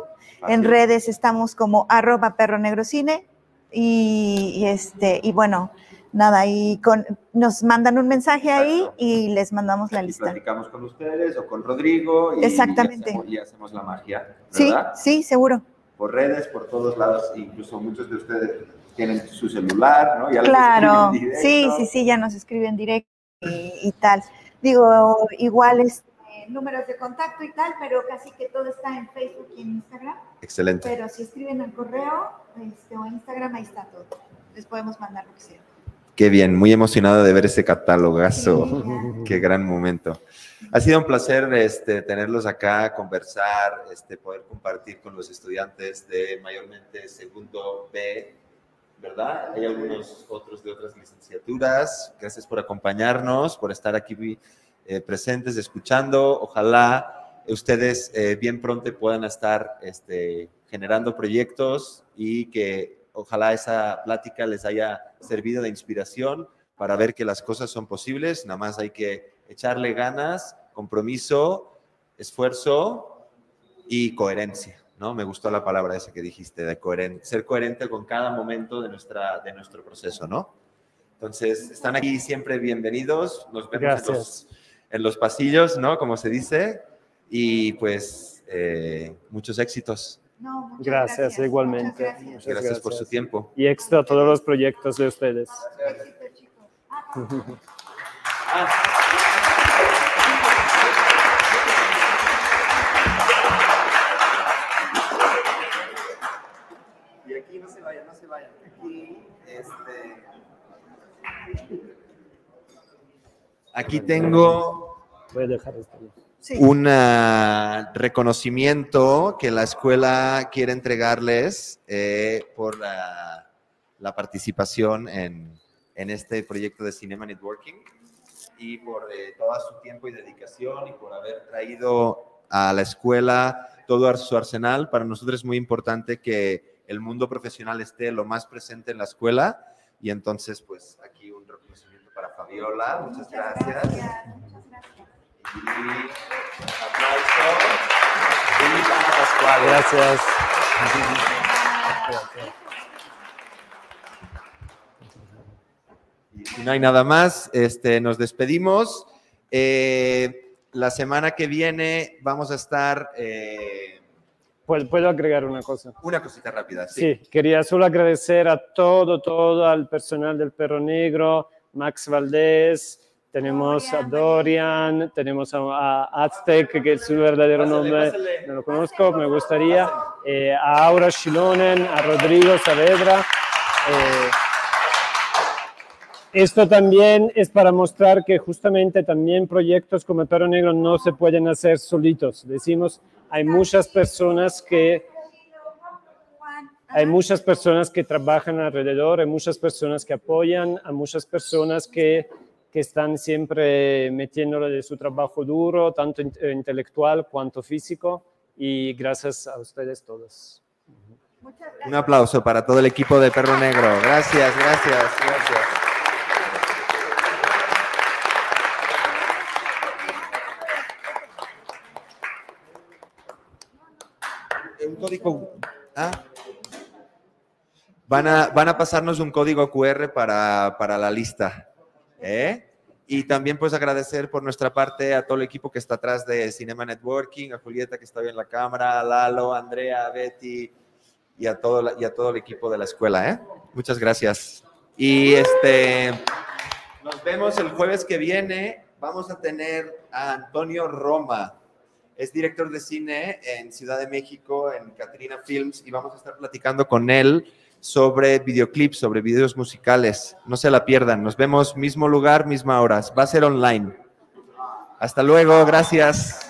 Speaker 3: En redes estamos como arroba perronegrocine y, y, este, y bueno, nada, y con, nos mandan un mensaje ahí y les mandamos la lista.
Speaker 1: platicamos con ustedes o con Rodrigo y,
Speaker 3: Exactamente.
Speaker 1: Y, hacemos, la magia.
Speaker 3: ¿verdad? Sí, sí, seguro
Speaker 1: por redes, por todos lados, incluso muchos de ustedes tienen su celular, ¿no?
Speaker 3: Ya claro, sí, sí, sí, ya nos escriben directo y, tal. Digo, igual es este, números de contacto y tal, pero casi que todo está en Facebook y en Instagram.
Speaker 1: Excelente.
Speaker 3: Pero si escriben al correo este, o Instagram, ahí está todo. Les podemos mandar lo que sea.
Speaker 1: Qué bien, muy emocionado de ver ese catálogazo. Qué gran momento. Ha sido un placer este, tenerlos acá, conversar, este, poder compartir con los estudiantes de mayormente segundo B, ¿verdad? Hay algunos otros de otras licenciaturas. Gracias por acompañarnos, por estar aquí eh, presentes, escuchando. Ojalá ustedes eh, bien pronto puedan estar este, generando proyectos y que ojalá esa plática les haya servido de inspiración para ver que las cosas son posibles. Nada más hay que echarle ganas, compromiso, esfuerzo y coherencia. ¿no? Me gustó la palabra esa que dijiste, de coherente, ser coherente con cada momento de, nuestra, de nuestro proceso, ¿no? Entonces, están aquí siempre bienvenidos, nos vemos en los, en los, pasillos, ¿no? Como se dice, y pues eh, muchos éxitos.
Speaker 3: No,
Speaker 2: gracias, igualmente.
Speaker 3: Muchas
Speaker 1: gracias. gracias. por su tiempo.
Speaker 2: Y éxito a todos los proyectos de ustedes.
Speaker 1: Y aquí no se vayan, no se vayan. Aquí, este... Aquí tengo.
Speaker 2: Voy a dejar esto
Speaker 1: un reconocimiento que la escuela quiere entregarles eh, por la, participación en, este proyecto de Cinema Networking y por eh, todo su tiempo y dedicación y por haber traído a la escuela todo su arsenal. Para nosotros es muy importante que el mundo profesional esté lo más presente en la escuela y entonces pues aquí un reconocimiento para Fabiola. Muchas, gracias. Y aplauso. Y Ana Pascual.
Speaker 2: Gracias.
Speaker 1: Y no hay nada más. Este, nos despedimos. Eh, la semana que viene vamos a estar... Eh,
Speaker 2: ¿Puedo, agregar una cosa?
Speaker 1: Una cosita rápida,
Speaker 2: sí. Sí, quería solo agradecer a todo, todo, al personal del Perro Negro, Max Valdés, tenemos a Dorian, tenemos a, Aztec, que es su verdadero nombre, no lo conozco, me gustaría, eh, a Aura Shilonen, a Rodrigo Saavedra. Eh, esto también es para mostrar que justamente también proyectos como el Perro Negro no se pueden hacer solitos. Decimos, hay muchas personas que hay muchas personas que trabajan alrededor, hay muchas personas que apoyan, hay muchas personas que, que están siempre metiéndole de su trabajo duro, tanto intelectual cuanto físico, y gracias a ustedes todos.
Speaker 1: Un aplauso para todo el equipo de Perro Negro. Gracias, gracias, gracias. Un código. ¿ah? Van, a, van a pasarnos un código QR para, para la lista. ¿Eh? Y también pues agradecer por nuestra parte a todo el equipo que está atrás de Cinema Networking, a Julieta que está bien en la cámara, a Lalo, a Andrea, a Betty y a todo, y a todo el equipo de la escuela. ¿eh? Muchas gracias. Y este, nos vemos el jueves que viene. Vamos a tener a Antonio Roma. Es director de cine en Ciudad de México, en Catrina Films, y vamos a estar platicando con él sobre videoclips, sobre videos musicales. No se la pierdan. Nos vemos mismo lugar, misma hora. Va a ser online. Hasta luego. Gracias.